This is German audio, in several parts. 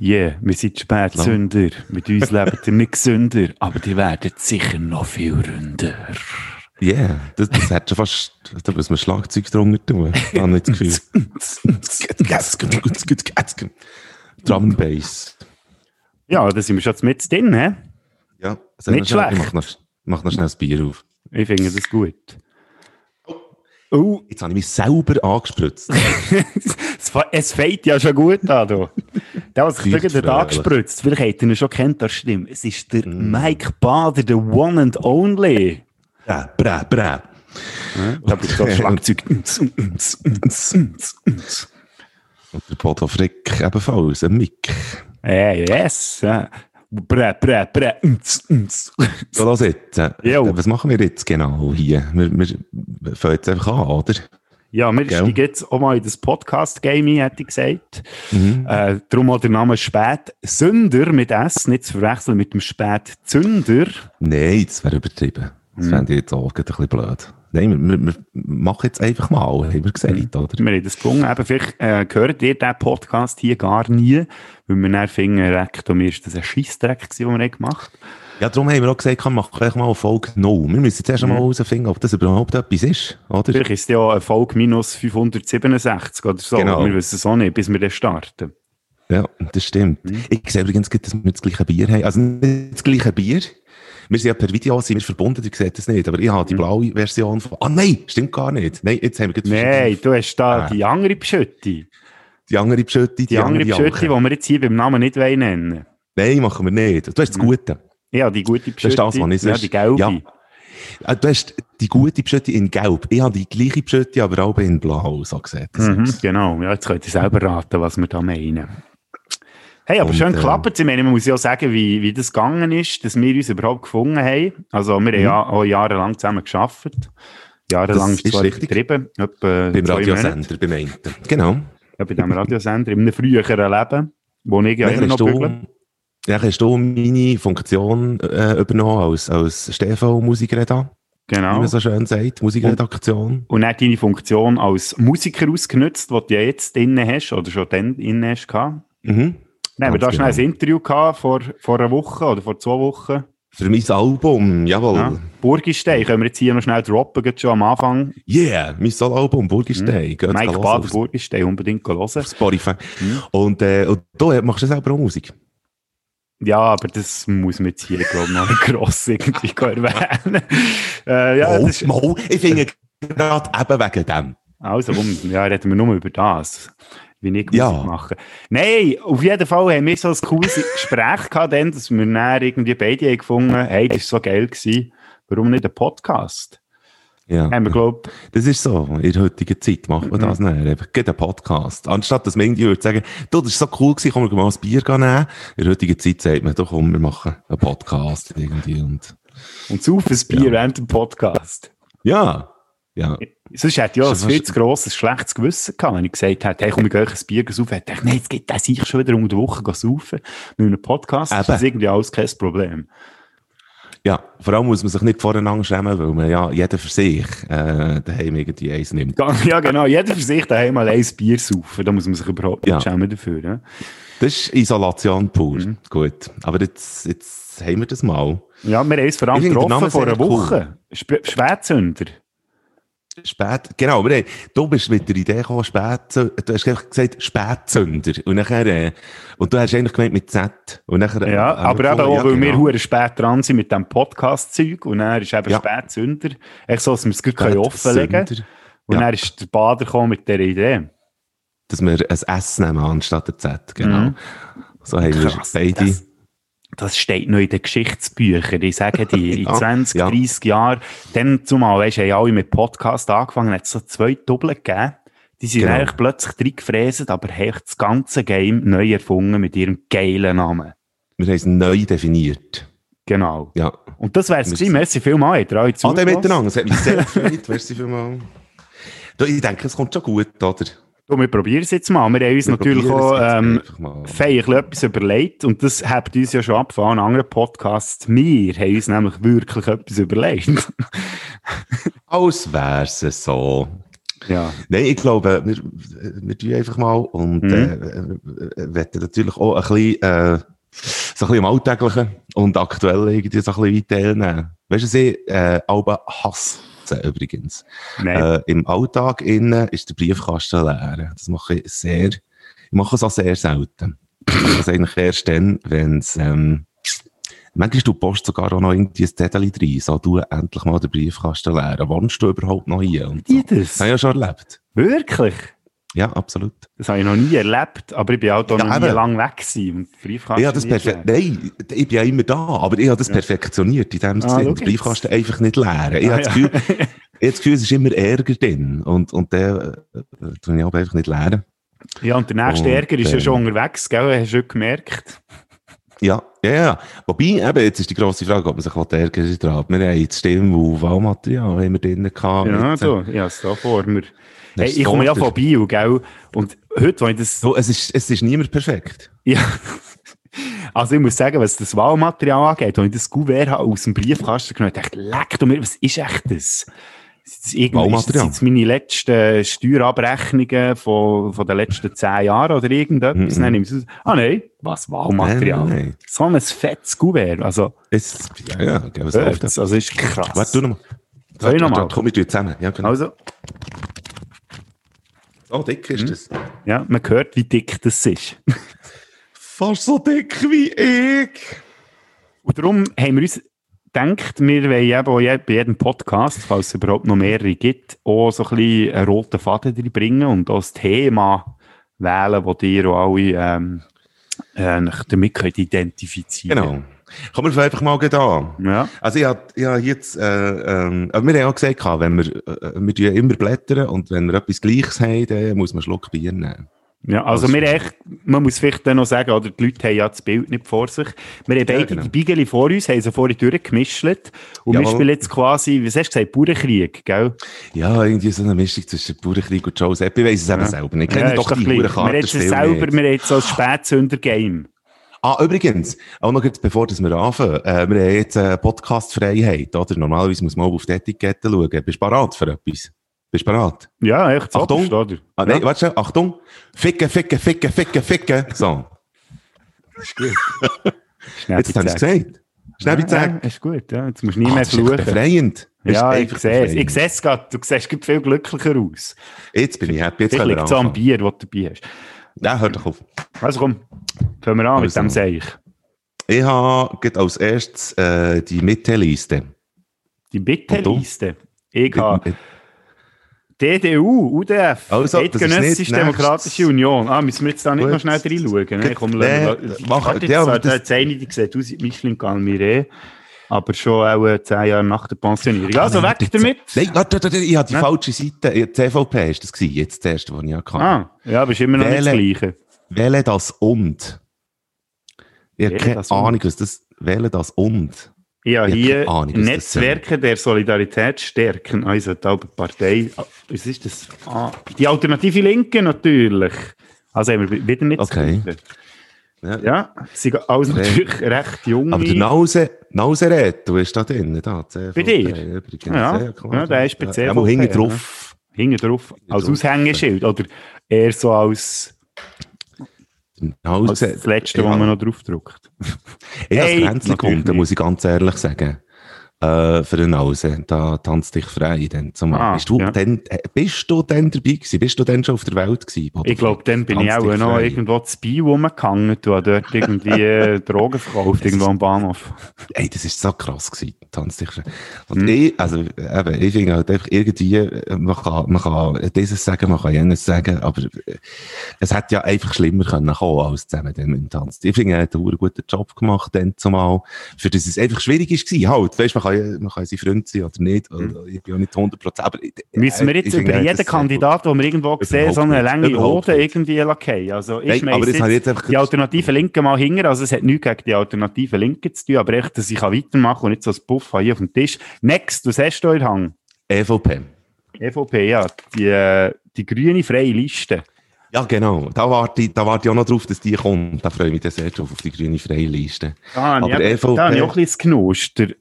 Yeah, wir sind Spätsünder. Mit uns lebt ihr nicht gesünder, aber die werden sicher noch viel ründer. Ja, yeah, das, das hat schon fast, da muss man Schlagzeug drunter tun. Ich habe nicht das Gefühl. Drum Bass. Ja, da sind wir schon mit drin, hä? Ja, Nicht schlecht. Ich mach noch, mach noch schnell das Bier auf. Ich finde das gut. Oh, jetzt habe ich mich selber angespritzt. es fängt ja schon gut an. Du. Der, was sich gerade fröhlich. angespritzt, vielleicht habt ihr ihn schon kennt, das stimmt. Es ist der Mm. Mike Bader, der One and Only. Brä, brä, brä. Da gibt es so Schlagzeug. Und der Bodo Frick ebenfalls, ein Mick. Hey, yes. ja. Brä, brä, brä. So, los jetzt. Jo. Was machen wir jetzt genau hier? Wir, wir fangen jetzt einfach an, oder? Ja, wir Gell? steigen jetzt auch mal in das Podcast-Game ein, hätte ich gesagt. Mhm. Äh, darum auch der Name Spätsünder mit S, nicht zu verwechseln mit dem Spätzünder. Nein, das wäre übertrieben. Das fände ich jetzt auch gerade ein bisschen blöd. Nein, wir, wir, machen jetzt einfach mal, haben wir gesagt, oder? Wir haben das gelungen. Eben, vielleicht äh, hört ihr diesen Podcast hier gar nie, weil wir dann finden, Rektum ist das ein Scheissdreck den wir haben gemacht Ja, darum haben wir auch gesagt, komm, mach gleich mal eine Folge No. Wir müssen jetzt erst einmal herausfinden, ob das überhaupt etwas ist, oder? Vielleicht ist es ja eine Folge minus 567 oder so. Genau. Wir wissen es auch nicht, bis wir dann starten. Ja, das stimmt. Ich sehe übrigens, dass wir das gleiche Bier haben. Also nicht das gleiche Bier. Wir sind ja per Video sind wir verbunden, ihr seht das nicht. Aber ich habe die blaue Version von... Ah nein, stimmt gar nicht. Nein, jetzt haben wir Nein, du hast da Ah. die andere Pschötti. die andere Pschötti, die, Die andere Pschötti, die wir jetzt hier beim Namen nicht wollen nennen Nein, machen wir nicht. Du hast das Gute. Ja, die gute Das ist Pschötti. das, was ich Ja, die gelbe. Ja. Ah, Du hast die gute Pschötti in Gelb. Ich habe die gleiche Pschötti, aber auch in Blau, so gesagt. Das Mhm, genau. Ja, jetzt könnt ihr selber raten, was wir da meinen. Hey, aber Und, schön äh, geklappt. Ich meine, man muss ja auch sagen, wie, wie das gegangen ist, dass wir uns überhaupt gefunden haben. Also, wir haben ja auch jahrelang zusammen geschafft. Jahrelang Mhm. Das ist zwar richtig. übertrieben. Etwa Beim. Radiosender, beim einen. Genau. Ja, bei diesem Radiosender, in einem früheren Leben, wo ich ja immer noch bügle. Dann hast du meine Funktion äh, übernommen als, als Stefan-Musikredakteur, wie Genau. man so schön sagt, Musikredaktion. Und dann deine Funktion als Musiker ausgenutzt, die du ja jetzt inne hast, oder schon dann inne hast. Mhm. Haben wir da schnell ein genau. Interview gehabt, vor, vor einer Woche oder vor zwei Wochen. Für mein Album, jawohl. Ja. Burgistein können wir jetzt hier noch schnell droppen, gerade schon am Anfang. Yeah, mein Solo-Album, Burgistein. Mhm. Mike Bader, Burgistein, unbedingt hören. auf Spotify. Und, äh, und du machst du selber auch Musik. Ja, aber das muss man jetzt hier, glaube ich, noch nicht gross irgendwie erwähnen. äh, ja, das ist, mal, ich finde gerade eben wegen dem. also, um, ja, reden wir nur über das. Wie ich Musik Ja. machen. Nein, auf jeden Fall haben wir so ein cooles Gespräch gehabt, dann, dass wir dann irgendwie beide haben gefunden hey, das war so geil gewesen, warum nicht ein Podcast? Ja. Haben wir, glaube Das ist so. In der heutigen Zeit macht man das nicht. Eben, geht ein Podcast. Anstatt dass man irgendwie würde sagen, du, das ist so cool gewesen, komm, wir mal ein Bier nehmen. In der heutigen Zeit sagt man, doch, komm, wir machen einen Podcast irgendwie und, und sauf ein Bier Ja. während dem Podcast. ja. Ja. Sonst hätte ich ja ein viel zu grosses, schlechtes Gewissen gehabt, wenn ich gesagt hätte, hey, komm, ich gehe ein Bier saufen. Hätte ich gedacht, nein, jetzt geht das ich schon wieder unter der Woche saufen. Mit einem Podcast ist Eben. das irgendwie alles kein Problem. Ja. Vor allem muss man sich nicht voreinander schämen, weil man ja jeder für sich, äh, daheim irgendwie eins nimmt. Ja, genau. Jeder für sich daheim mal ein Bier saufen. Da muss man sich überhaupt nicht Ja. schämen dafür. Ja? Das ist Isolation pur. Mhm. Gut. Aber jetzt, jetzt haben wir das mal. Ja, wir haben uns vor allem getroffen vor einer sehr cool. Woche. Sp Spätzünder. Spät, genau, aber hey, du bist mit der Idee gekommen, Spätzünder, du hast gesagt Spätzünder. Und nachher, äh, und du hast eigentlich gemeint mit Z. Und nachher, äh, Ja, aber eben auch, weil wir genau. hure spät dran sind mit dem Podcast-Zeug. Und dann ist eben Ja. Spätzünder. Echt so, dass wir es gut können offenlegen können. Und Ja. dann ist der Bader gekommen mit dieser Idee. Dass wir ein S nehmen anstatt ein Z, genau. Mhm. So haben Krass, wir beide. das- Das steht noch in den Geschichtsbüchern. Ich sage dir, in Ja, 20, ja. 30 Jahren, dann zumal, weisst du, haben alle mit Podcast angefangen, hat es so zwei Doppel gegeben. Die sind Genau. eigentlich plötzlich reingefräset, aber haben das ganze Game neu erfunden mit ihrem geilen Namen. Wir haben es neu definiert. Genau. Ja. Und das wär's Wir gewesen. Merci vielmals. Ihr alle Ade zugelassen? miteinander. Es hat mich sehr gefreut. Merci vielmals. Ich denke, es kommt schon gut, oder? Du, wir probieren es jetzt mal. Wir haben uns wir natürlich auch ähm, feierlich etwas überlegt und das habt uns ja schon ab von anderen Podcasts. Wir haben uns nämlich wirklich etwas überlegt. Als wäre es so. Ja. Nein, ich glaube, wir, wir tun einfach mal und mhm. äh, äh werden natürlich auch ein bisschen, äh, so ein bisschen im Alltäglichen und Aktuellen irgendwie so ein bisschen weiternehmen. Äh, weißt du, sie, ich äh, aber hasse? 2018 übrigens. Äh, Im Alltag innen ist der Briefkasten leer. Das mache ich sehr, ich mache es auch sehr selten. also eigentlich erst dann, wenn es, ähm, manchmal du Post sogar auch noch irgendwie ein Zettel drin. so du endlich mal den Briefkasten leer. Wohnst du überhaupt noch hier? Und so. Das habe ich ja schon erlebt. Wirklich? Ja, absolut. Das habe ich noch nie erlebt, aber ich bin auch da ja, noch nie lang weg gewesen. Ja, das perfekt. Nein, ich bin ja immer da, aber ich habe das ja. perfektioniert, in dem ah, Sinne, den Briefkasten einfach nicht leeren. Ich ah, habe das Gefühl, ich habe das Gefühl, es ist immer Ärger drin und, und den äh, tue ich aber einfach nicht leeren. Ja, und der nächste und, Ärger ist ja schon unterwegs, gell? Hast du schon gemerkt? Ja, ja, ja. Wobei, eben, jetzt ist die grosse Frage, ob man sich ärgern dran Wir haben jetzt Stimme- und Wahlmaterial haben wir drin gehabt. Ja, so, ja, da vor mir. Hey, ich komme ja von Bio, gell? Und heute, wenn ich das... So, es ist, es ist niemand perfekt. Ja. Also ich muss sagen, was das Wahlmaterial angeht, wenn ich das Gouverne aus dem Briefkasten genommen habe, dachte leck du mir, was ist echt das? Das ist das meine letzten Steuerabrechnungen von, von den letzten zehn Jahren oder irgendetwas? Mm -mm. Ah nein, was Wahlmaterial? Nein, nein. So ein fettes Gouverne. Also, es, ja, ja, geben wir es auf. Also ist krass. Warte, du nochmal. Soll ich nochmal? Komm, zusammen. Ja, genau. Also. So dick ist hm? das. Ja, man hört, wie dick das ist. Fast so dick wie ich. Und darum haben wir uns denkt, wir wollen eben bei jedem Podcast, falls es überhaupt noch mehrere gibt, auch so ein bisschen einen roten Faden bringen und auch das Thema wählen, das ihr auch alle ähm, äh, damit könnt identifizieren Genau. Kommen wir einfach mal da. Ja. Also ich habe ja, jetzt, äh, ähm, aber wir haben auch gesagt, wenn wir, äh, wir immer blättern und wenn wir etwas Gleiches haben, dann muss man einen Schluck Bier nehmen. Ja, also wir echt, man muss vielleicht dann noch sagen, oder die Leute haben ja das Bild nicht vor sich. Wir haben beide ja, genau. die Biegeli vor uns, haben sie vorhin durchgemischt. Und Jawohl. wir spielen jetzt quasi, was hast du gesagt, Bauernkrieg, gell? Ja, irgendwie so eine Mischung zwischen Bauernkrieg und Joseph. Ich weiss es ja. eben selber nicht. Ich kenne ja, doch die Bauernkarte Wir haben es selber, wir haben so ein Spätzünder-Game. Ah, übrigens, auch noch jetzt, bevor wir anfangen, äh, wir haben jetzt eine Podcast-Freiheit, oder? Normalerweise muss man auf die Etikette schauen. Bist du bereit für etwas? Bist du bereit? Ja, echt. Achtung. Oder? Ah, nein, ja. warte schon. Achtung. Ficke, ficke, ficke, ficke, ficke. So. Ist gut. Jetzt habe ich es gesagt. Schnell ja, ja, ist gut, ja. Jetzt musst du nie ah, mehr fluchen. Das ist befreiend. Ja, ich sehe es. Ich sehe es gerade. Du siehst viel glücklicher aus. Jetzt bin ich happy. Jetzt Vielleicht liegt es am Bier, das du dabei hast. Ja, hör doch auf. Also komm, fangen wir an also. mit dem Seich. Ich habe als erstes äh, die Mitte-Liste. Die Mitte-Liste? Ich habe... DDU, UDF, also, Eidgenössische Demokratische Union. Ah, müssen wir jetzt da nicht Gut. noch schnell reinschauen? Ne? Komm, nee, mach, warte, ja, jetzt, das... eine, die sieht aus wie Michelin Galmire, aber schon auch äh, zehn Jahre nach der Pensionierung. Also, ah, weg damit! Nein, warte, warte, ich habe die falsche Seite. Die CVP war das gewesen, jetzt das erste, was ich hatte. Ah, ja, aber ist immer noch wähle, nicht das Gleiche. Wähle das und. Ich habe keine Ahnung, was das, wähle das und. Ja, hier Ahnung, Netzwerke der Solidarität stärken. Also die Partei, was ist das? Ah, die Alternative Linke natürlich. Also haben wir wieder nicht okay. Ja, ja sie sind alles okay. natürlich recht jung. Aber der Nause, Nausered, du bist da drin, da. Bei dir? Übrigens. Ja, ja, ja, der ist speziell. Ja, hinten drauf. Ja. Hinten drauf, als Aushängeschild. Oder eher so als Genau, das, das Letzte, ja. was man noch draufdruckt. Ich hey, als Grenzli muss ich ganz ehrlich sagen äh, für den Hause. Da tanzt dich frei. Dann zumal. Ah, bist, du ja. dann, äh, bist du dann dabei gewesen? Bist du dann schon auf der Welt gewesen? Ich glaube, dann bin ich auch noch frei. irgendwo zu Bio rumgehangen. Du hast dort irgendwie äh, Drogen verkauft, irgendwo am Bahnhof. Ey, das ist so krass gewesen. Frei. Und hm. ich, also, eben, ich finde halt einfach irgendwie, man kann, man kann dieses sagen, man kann jenes sagen, aber äh, es hätte ja einfach schlimmer können kommen als zusammen dann mit dem Tanz. Ich finde, er hat einen guten Job gemacht dann zumal, für das es einfach schwierig war. Halt, weißt, man kann man kann sein Freund sein oder nicht. Mhm. Ich bin auch nicht 100% Aber, äh, Müssen wir jetzt über jeden Kandidaten, den wir irgendwo sehen, so eine lange Hode irgendwie lassen? Also ich Nein, aber jetzt, jetzt die alternative Linke mal hinger. Also es hat nichts gegen die alternative Linke zu tun, aber echt, dass ich weitermachen kann und nicht so ein Puff hier auf dem Tisch. Next, was hast du in Hang? EVP. EVP, ja. Die, äh, die grüne freie Liste. Ja, genau. Da warte, ich, da warte ich auch noch drauf, dass die kommt. Da freue ich mich sehr drauf, auf die grüne freie Liste. Ah, Aber ja, EVP... Da habe ich auch ein bisschen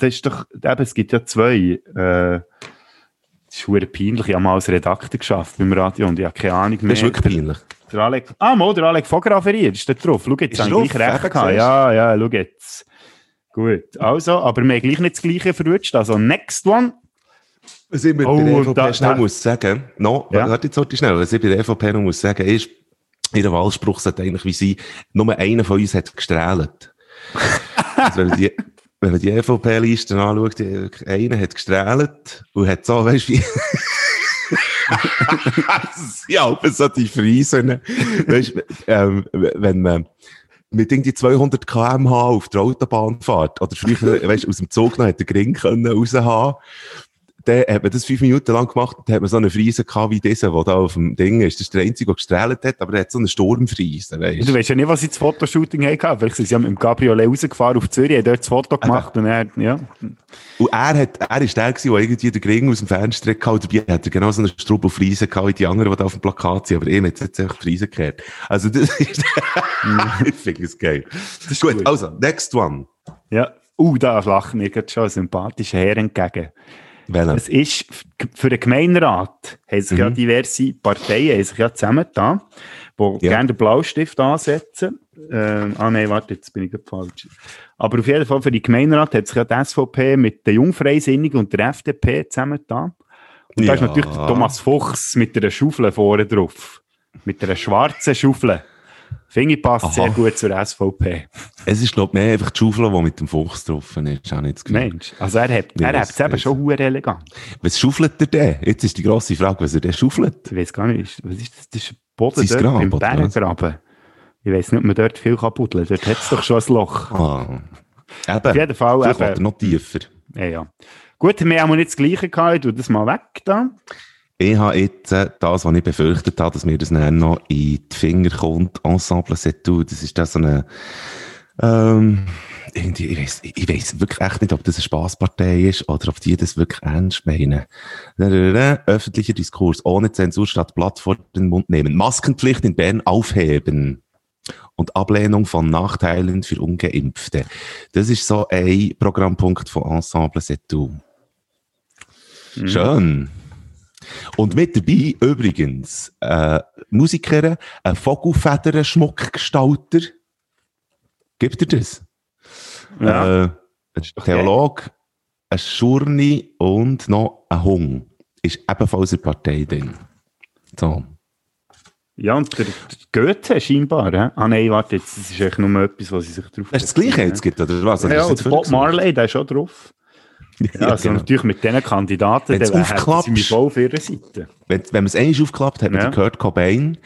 das ist doch, eben, es gibt ja zwei, äh, ist schwer peinlich. Ich habe mal als Redakteur geschafft beim Radio und ich habe keine Ahnung mehr. Das ist wirklich peinlich. Der Alec, ah, mal, der Alec Fotograferiert, ist da drauf. Schau jetzt, habe ich gleich recht gehabt. Ja, ja, schau jetzt. Gut, also, aber wir haben gleich nicht das Gleiche verrutscht. Also, next one. Was ich mit oh, der EVP da, schnell da, muss sagen, no, ja. warte jetzt heute schnell, was ich bei der EVP noch muss sagen, ist, ihr Wahlspruch sagt eigentlich wie sie, nur einer von uns hat gestrahlt. also, wenn, man die, wenn man die EVP-Liste anschaut, einer hat gestrahlt und hat so, weißt du, wie, ja, so die Friesen, weißt, ähm, wenn man, mit irgendwie 200 km/h auf der Autobahn fährt, oder früher, weißt, aus dem Zug noch hätte den Ring können raushaben dann hat man das fünf Minuten lang gemacht, dann hat man so eine Friese gehabt wie dieser, der da auf dem Ding ist. Das ist der Einzige, der gestrahlt hat, aber er hat so eine Sturmfriese, weißt du. weißt ja nicht, was sie das Fotoshooting hatten. Vielleicht sind sie mit dem Cabriolet rausgefahren auf Zürich, haben dort das Foto gemacht und er, ja. Und er hat, er ist der gewesen, der irgendwie den Ring aus dem Fenster gehauen dabei hat er genau so eine Strubbelfriese gehabt wie die anderen, die da auf dem Plakat sind, aber ihm hat jetzt einfach die Friese gekehrt. Also das ist, ich finde es geil. Das ist gut, gut, also, next one. Ja. Uh, da lacht mir gerade schon ein sympathischer Herr entgegen. Welche? Es ist, für den Gemeinderat haben sich mhm. ja diverse Parteien haben sich ja zusammengetan, die ja. gerne den Blaustift ansetzen. Äh, ah nein, warte, jetzt bin ich falsch. Aber auf jeden Fall für die Gemeinderat hat sich ja die SVP mit den Jungfreisinnigen und der FDP zusammengetan. Und ja. da ist natürlich der Thomas Fuchs mit einer Schaufel vorne drauf. Mit einer schwarzen Schaufel. Finde ich passt Aha. sehr gut zur SVP. Es ist, glaube ich, mehr einfach die Schaufel, die mit dem Fuchs drauf ist. Auch nicht Mensch, also er hat, er es eben schon sehr elegant. Was schaufelt er denn? Jetzt ist die grosse Frage, was er denn schaufelt. Ich weiß gar nicht, was ist das? Das ist Boden dort Grab, im Berggraben. Ich weiß nicht, ob man dort viel kann buddeln Dort hat es doch schon ein Loch. Ah. Eben. Auf jeden Fall. Vielleicht eben. noch tiefer. Ja, ja. Gut, wir haben nicht das Gleiche gehabt. Ich tue das mal weg da. Ich habe jetzt das, was ich befürchtet habe, dass mir das noch in die Finger kommt, Ensemble Setou. Das ist das so eine, ähm, irgendwie, ich weiss, ich weiss wirklich echt nicht, ob das eine Spaßpartei ist oder ob die das wirklich ernst meinen. Öffentlicher Diskurs ohne Zensur statt Blatt vor den Mund nehmen. Maskenpflicht in Bern aufheben. Und Ablehnung von Nachteilen für Ungeimpfte. Das ist so ein Programmpunkt von Ensemble Setou. Mhm. Schön. Und mit dabei übrigens äh, Musikerin, ein Vogelfedern-Schmuckgestalter. Gibt er das? Ja. Äh, ein Theolog, okay. ein Schurni und noch ein Hung. Ist ebenfalls eine Partei drin. So. Ja, und der, der Goethe scheinbar. He? Ah nein, warte, jetzt, das ist echt nur etwas, was sie sich drauf Das ist das Gleiche jetzt gibt, oder was? Ja, ja Bob Marley, der ist schon drauf. Ja, also genau. natürlich mit diesen Kandidaten, dann hätten sie voll auf ihrer Seite. Wenn, wenn man es einmal aufklappt, hat man ja. gehört Cobain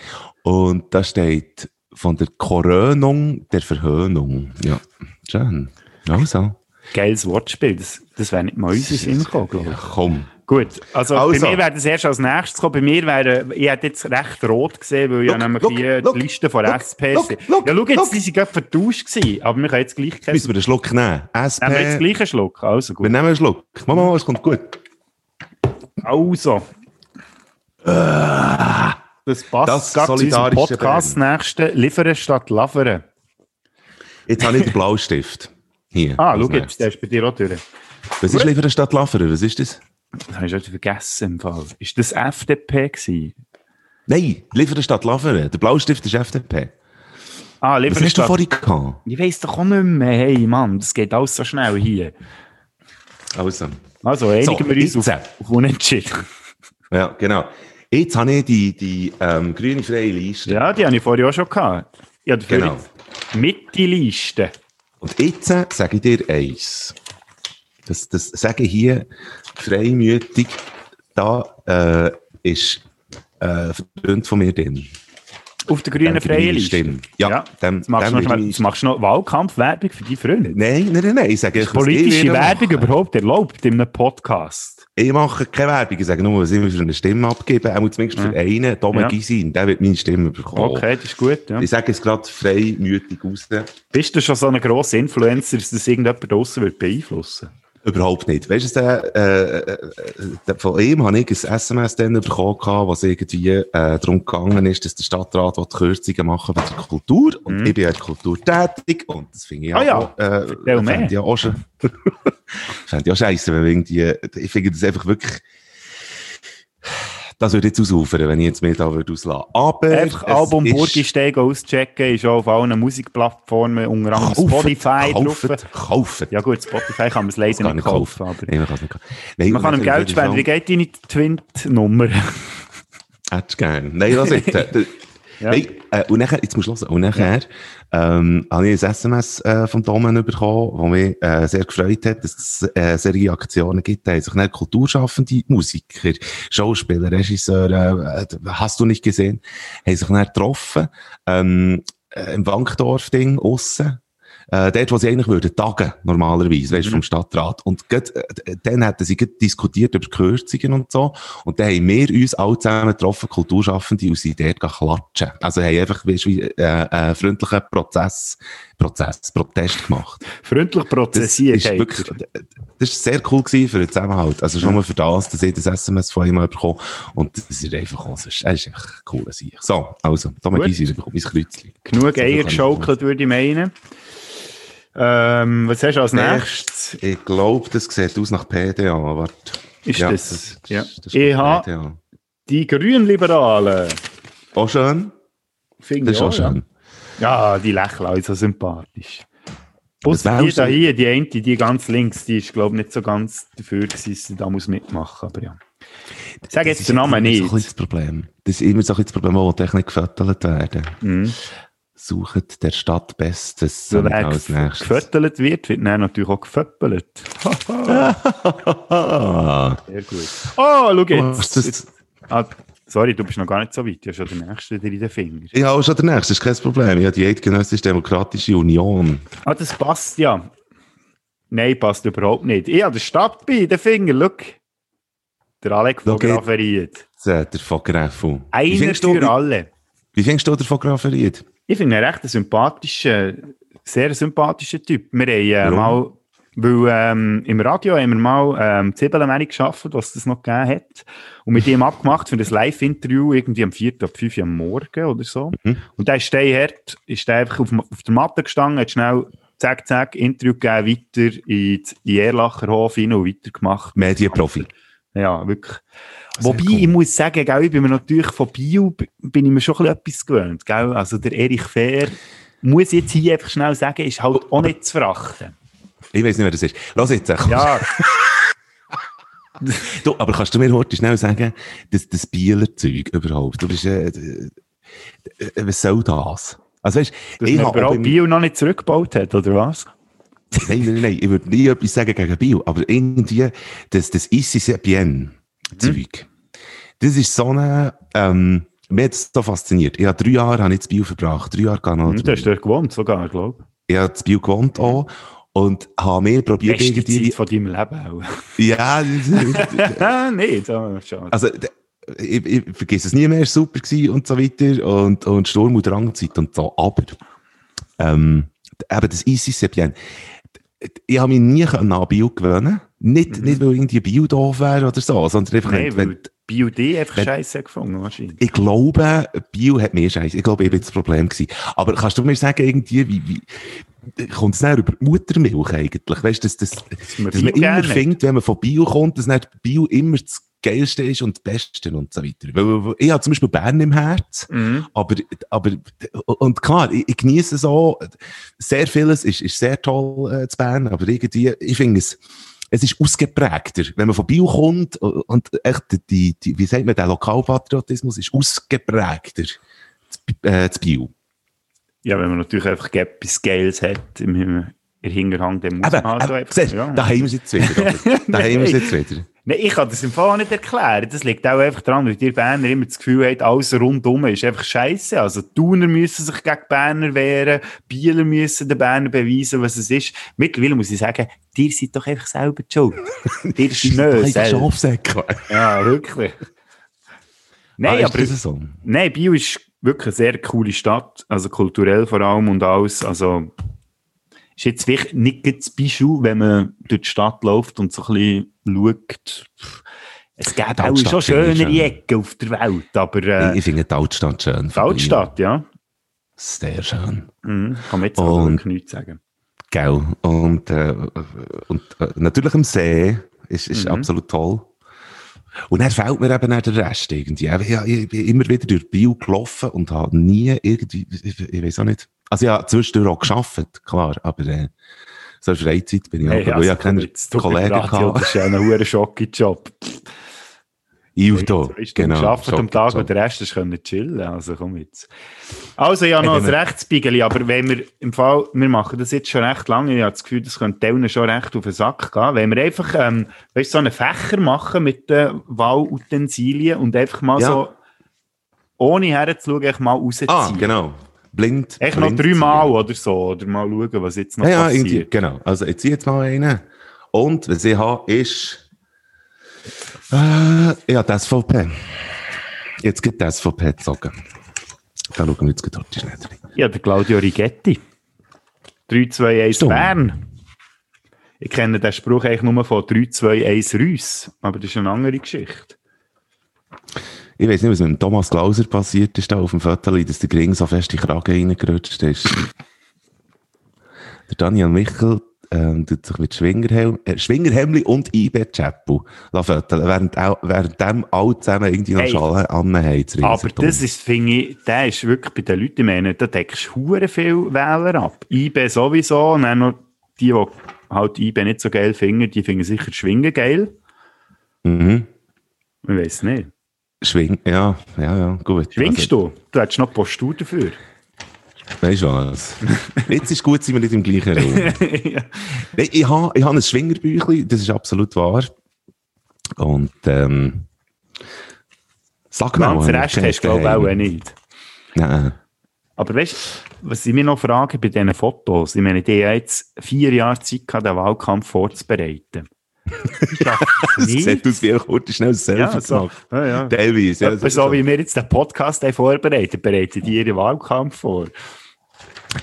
und da steht von der Krönung der Verhöhnung. Ja, schön. Also. Geiles Wortspiel, das, das wäre nicht mal unser Sinn gekommen, glaube ich. Ja, komm. Gut, also, also, bei mir wäre das erst als nächstes kommen. Bei mir wäre, ich hätte jetzt recht rot gesehen, weil look, ja nämlich look, die, look, die Liste von look, SP look, look, Ja, schau jetzt, die sind gerade vertauscht gewesen, aber wir können jetzt gleich... Müssen wir einen Schluck nehmen? SP... Nehmen wir jetzt gleich einen Schluck, also gut. Wir nehmen einen Schluck. Mach mal, es kommt gut. Also. Das passt das gerade zu unserem Podcast nächsten Liefern statt Laveren. Jetzt habe ich den Blaustift. Hier. Ah, schau jetzt, der ist bei dir auch durch. Was ist Liefern statt Laveren? Was ist das? Das habe ich schon vergessen im Fall. Ist das FDP gewesen? Nein, Liefern statt Laveren. Der Blaustift ist FDP. Ah, Liefern Was hast du vorhin gehabt? Ich weiss doch auch nicht mehr. Hey, Mann, das geht alles so schnell hier. Also. Also, einigen so, wir uns auf, auf Unentschieden. Ja, genau. Jetzt habe ich die, die ähm, grüne freie Liste. Ja, die habe ich vorhin auch schon gehabt. Ja, genau. Mit die Liste. Und jetzt sage ich dir eins. Das, das sage ich hier freimütig. Da äh, ist äh, ein Freund von mir drin. Auf der grünen freien Liste? Ja. ja. Dem, jetzt machst, dem du noch, jetzt machst du noch Wahlkampfwerbung für die Freunde? Nein, nein, nein. nein. Ich sage, politische Werbung machen. überhaupt erlaubt in einem Podcast? Ich mache keine Werbung. Ich sage nur, was ich mir für eine Stimme abgebe. Auch zumindest für ja. einen, Dome ja. Gisin. Der wird meine Stimme bekommen. Okay, das ist gut. Ja. Ich sage es gerade freimütig aus. Bist du schon so ein grosser Influencer, dass das irgendjemand draussen beeinflussen wird? Überhaupt nicht. Weißt du, der, äh, äh, von ihm habe ich ein SMS dann bekommen, was irgendwie äh, darum gegangen ist, dass der Stadtrat die Kürzungen machen bei der Kultur. Und mhm. ich bin ja in der Kultur tätig und das finde ich ah, ja. auch, äh, fände ich auch schon, fände ich auch scheiße, wenn irgendwie, ich finde das einfach wirklich, Das würde jetzt ausufern, wenn ich jetzt mehr da würde auslassen. Aber. Einfach Album Burgisteg auschecken, ist auch auf allen Musikplattformen, unter anderem Spotify kaufen, drauf. Kaufen. Ja gut, Spotify kann man es leider nicht kaufen. kaufen. Aber nee, man, Nein, man kann ihm Geld spenden. Wie geht deine Twint-Nummer? Hättest du gerne. Nein, was jetzt? Ja. Hey, äh, und nachher, jetzt musst du hören, und nachher, ja. ähm, habe ich ein SMS äh, vom Domen bekommen, wo mich äh, sehr gefreut hat, dass es äh, solche Aktionen gibt. Da haben sich kulturschaffende Musiker, Schauspieler, Regisseure, äh, hast du nicht gesehen, haben sich dann getroffen, ähm, äh, im Wankdorf-Ding, aussen, äh, dort, wo sie eigentlich würden tagen, normalerweise, weißt, mhm. vom Stadtrat. Und grad, äh, dann hätten sie diskutiert über Kürzungen und so. Und dann haben wir uns alle zusammen getroffen, Kulturschaffende, und sind dort klatschen. Also haben einfach, weißt, wie, äh, äh, freundlichen Prozess, Prozess, Protest gemacht. Freundlich prozessiert. Das ist wirklich, das ist sehr cool gewesen für den Zusammenhalt. Also schon mal für das, dass ich das SMS von ihm bekommen Und das ist einfach, also, das ist einfach cool. So, also, da mal mein Kreuzchen. Genug Eier geschaukelt, würde ich meinen. Ähm, was hast du als nächstes? Ich glaube, das sieht aus nach PDA. Warte. Ist ja, das? das ja. Das ist EH, PDA. die Grünliberalen. Auch schön. Finde das ist auch, schön. Ja. ja, die lächeln auch so sympathisch. Bus die da hier, die eine, die ganz links, die ist, glaube ich, nicht so ganz dafür, dass sie da muss mitmachen aber ja. Sag jetzt den Namen nicht. Das ist das Problem. Das ist immer so ein das Problem, wo Technik gefüttert werden. Mhm sucht der Stadt Bestes. So, wer gefüttert wird, wird dann natürlich auch geföppelt. Sehr gut. Oh, schau jetzt. jetzt ah, sorry, du bist noch gar nicht so weit. Du hast schon den nächsten in den Finger. Ja, auch schon der nächste, ist kein Problem. Ja, die Eidgenössische Demokratische Union. Ah, das passt ja. Nein, passt überhaupt nicht. Ich habe den Stadt bei den Finger, schau. Der Alex fotografiert. Der Greffel. Einer für alle. Wie findest du davon fotografiert? Ich finde ihn recht ein sympathischer, sehr sympathischer Typ. Wir haben äh, mal, weil ähm, im Radio haben wir mal ähm, Zwiebeln geschafft, was das noch gegeben hat. Und mit ihm abgemacht für das Live-Interview irgendwie am 4. ab 5 Uhr am Morgen oder so. Mhm. Und der ist steinhart, ist der einfach auf, auf der Matte gestanden, hat schnell zack, zack, Interview gegeben, weiter in die Erlacherhof rein und weitergemacht. Medienprofi. Ja, wirklich. Wobei, cool. ich muss sagen, gell, ich bin mir natürlich von Bio, bin ich mir schon etwas gewöhnt, gell? Also der Erich Fehr, muss jetzt hier einfach schnell sagen, ist halt auch nicht zu verachten. Ich weiß nicht, wer das ist. Lass jetzt. Ja. du, aber kannst du mir heute schnell sagen, das, das Bieler Zeug überhaupt, du bist, äh, äh, was soll das? Also weißt, Dass ich überhaupt Bio noch nicht zurückgebaut hat, oder was? Nein, nein, nein, ich würde nie etwas sagen gegen Bio, aber irgendwie, das, das Ici bien Zeug. Das ist so eine, ähm, mir hat es so fasziniert. Ich habe drei Jahre habe ich das Bio verbracht. Drei Jahre gar nicht. Du hast dort gewohnt sogar, glaube ich. Ich habe das Bio gewohnt auch. Und habe mir probiert, Beste irgendwie... Zeit von deinem Leben auch. ja, aber schon. Also, ich, ich vergesse es nie mehr, es war super und so weiter. Und, und Sturm- und Drangzeit und so. Aber, ähm, eben das Sepien ich habe mich nie an Bio gewöhnen nicht, mhm. nicht, weil irgendwie Bio doof wäre oder so, sondern einfach, nee, wenn, Bio D einfach scheiße gefunden, wahrscheinlich. Ich glaube, Bio hat mehr scheiße. Ich glaube, ich war das Problem gewesen. Aber kannst du mir sagen, irgendwie, wie, wie, kommt es näher über die Muttermilch eigentlich? Weißt du, dass, dass, dass dass man immer findet, wenn man von Bio kommt, dass nicht Bio immer das Geilste ist und das Beste und so weiter. Weil, ich habe zum Beispiel Bern im Herz, mhm. aber, aber, und klar, ich, ich genieße so, sehr vieles ist, ist sehr toll äh, zu Bern, aber irgendwie, ich finde es, es ist ausgeprägter. Wenn man von Bio kommt und echt die, die wie sagt man, der Lokalpatriotismus ist ausgeprägter äh, zu Bio. Ja, wenn man natürlich einfach etwas Geiles hat im, im Hinterhang, dann muss aber, man halt aber, einfach... Siehst, ja. Da haben wir es jetzt wieder. da haben wir es jetzt wieder. Nein, ich kann das im Fall nicht erklären. Das liegt auch einfach daran, weil ihr Berner immer das Gefühl habt, alles rundum ist einfach scheiße. Also, die Thuner müssen sich gegen Berner wehren, Bieler müssen den Berner beweisen, was es ist. Mittlerweile muss ich sagen, ihr seid doch einfach selber die schuld. ihr Schnö selber. Ja, wirklich. Nein, ah, aber, so? nein, Bio ist wirklich eine sehr coole Stadt, also kulturell vor allem und alles, also ist jetzt wirklich nicht das Beispiel, wenn man durch die Stadt läuft und so ein bisschen schaut. Es gibt auch schon schönere Ecken auf der Welt, aber... Äh, ich, ich finde die Altstadt schön. Die Altstadt, ja. Sehr schön. Mhm, kann man jetzt und, nichts sagen. Gell. Und, äh, und äh, natürlich am See ist, ist mhm. absolut toll. Und dann fehlt mir eben der Rest irgendwie. Ich, bin immer wieder durch Bio gelaufen und habe nie irgendwie, ich, ich weiß auch nicht. Also ja, zwischendurch auch geschafft, klar, aber äh, so Freizeit bin ich hey, auch, also, ich keine Kollegen gehabt. Das ist ja ein hoher Schock-Job. Auto, genau. Du arbeiten am Tag und der Rest ist können chillen. Also komm jetzt. Also ja, noch ein Rechtsbiegel, aber wenn wir im Fall, wir machen das jetzt schon recht lange, ich habe das Gefühl, das könnte Teilen schon recht auf den Sack gehen. Wenn wir einfach, ähm, weißt, so einen Fächer machen mit den Wahlutensilien und einfach mal ja. so, ohne herzuschauen, einfach mal rausziehen. Ah, genau. Blind. Echt noch dreimal oder so, oder mal schauen, was jetzt noch ja, passiert. Ja, genau. Also ich ziehe jetzt mal einen. Und was ich habe, ist äh, ja, die SVP. Jetzt geht die SVP gezogen. Da schauen wir jetzt gerade schneller. Ja, der Claudio Rigetti. 3-2-1 Bern. Ich kenne den Spruch eigentlich nur von 3-2-1 Rüss, aber das ist eine andere Geschichte. Ich weiß nicht, was mit Thomas Glauser passiert ist da auf dem Foto, dass der Gring so fest in die Krage reingerutscht ist. der Daniel Michel ähm, tut sich mit Schwingerhelm, äh, Schwingerhemli und IB-Chapel föteln, während, während dem alle zusammen irgendwie noch Schalen anheizen. Aber das ist, finde ich, der ist wirklich bei den Leuten, ich meine, da deckst du viel Wähler ab. IB sowieso, und dann noch die, die halt IB nicht so geil finden, die finden sicher Schwingen geil. Mhm. Ich weiß nicht. Schwing, ja, ja, ja, gut. Schwingst also, du? Du hättest noch Postur dafür. Weißt du was? Jetzt ist gut, sind wir nicht im gleichen Raum. ja. Ich habe ich ha ein Schwingerbüchlein, das ist absolut wahr. Und, ähm, sag mal. Das Rest hast du, glaube ich, auch nicht. Nein. Aber weißt du, was ich mich noch frage bei diesen Fotos, ich meine, die haben jetzt vier Jahre Zeit gehabt, den Wahlkampf vorzubereiten. das sieht aus wie ein kurzes, schnelles Selfie ja, so, gemacht. Ja, ja. Teilweise. Ja, so, so wie wir jetzt den Podcast haben vorbereitet, bereiten die ihren Wahlkampf vor.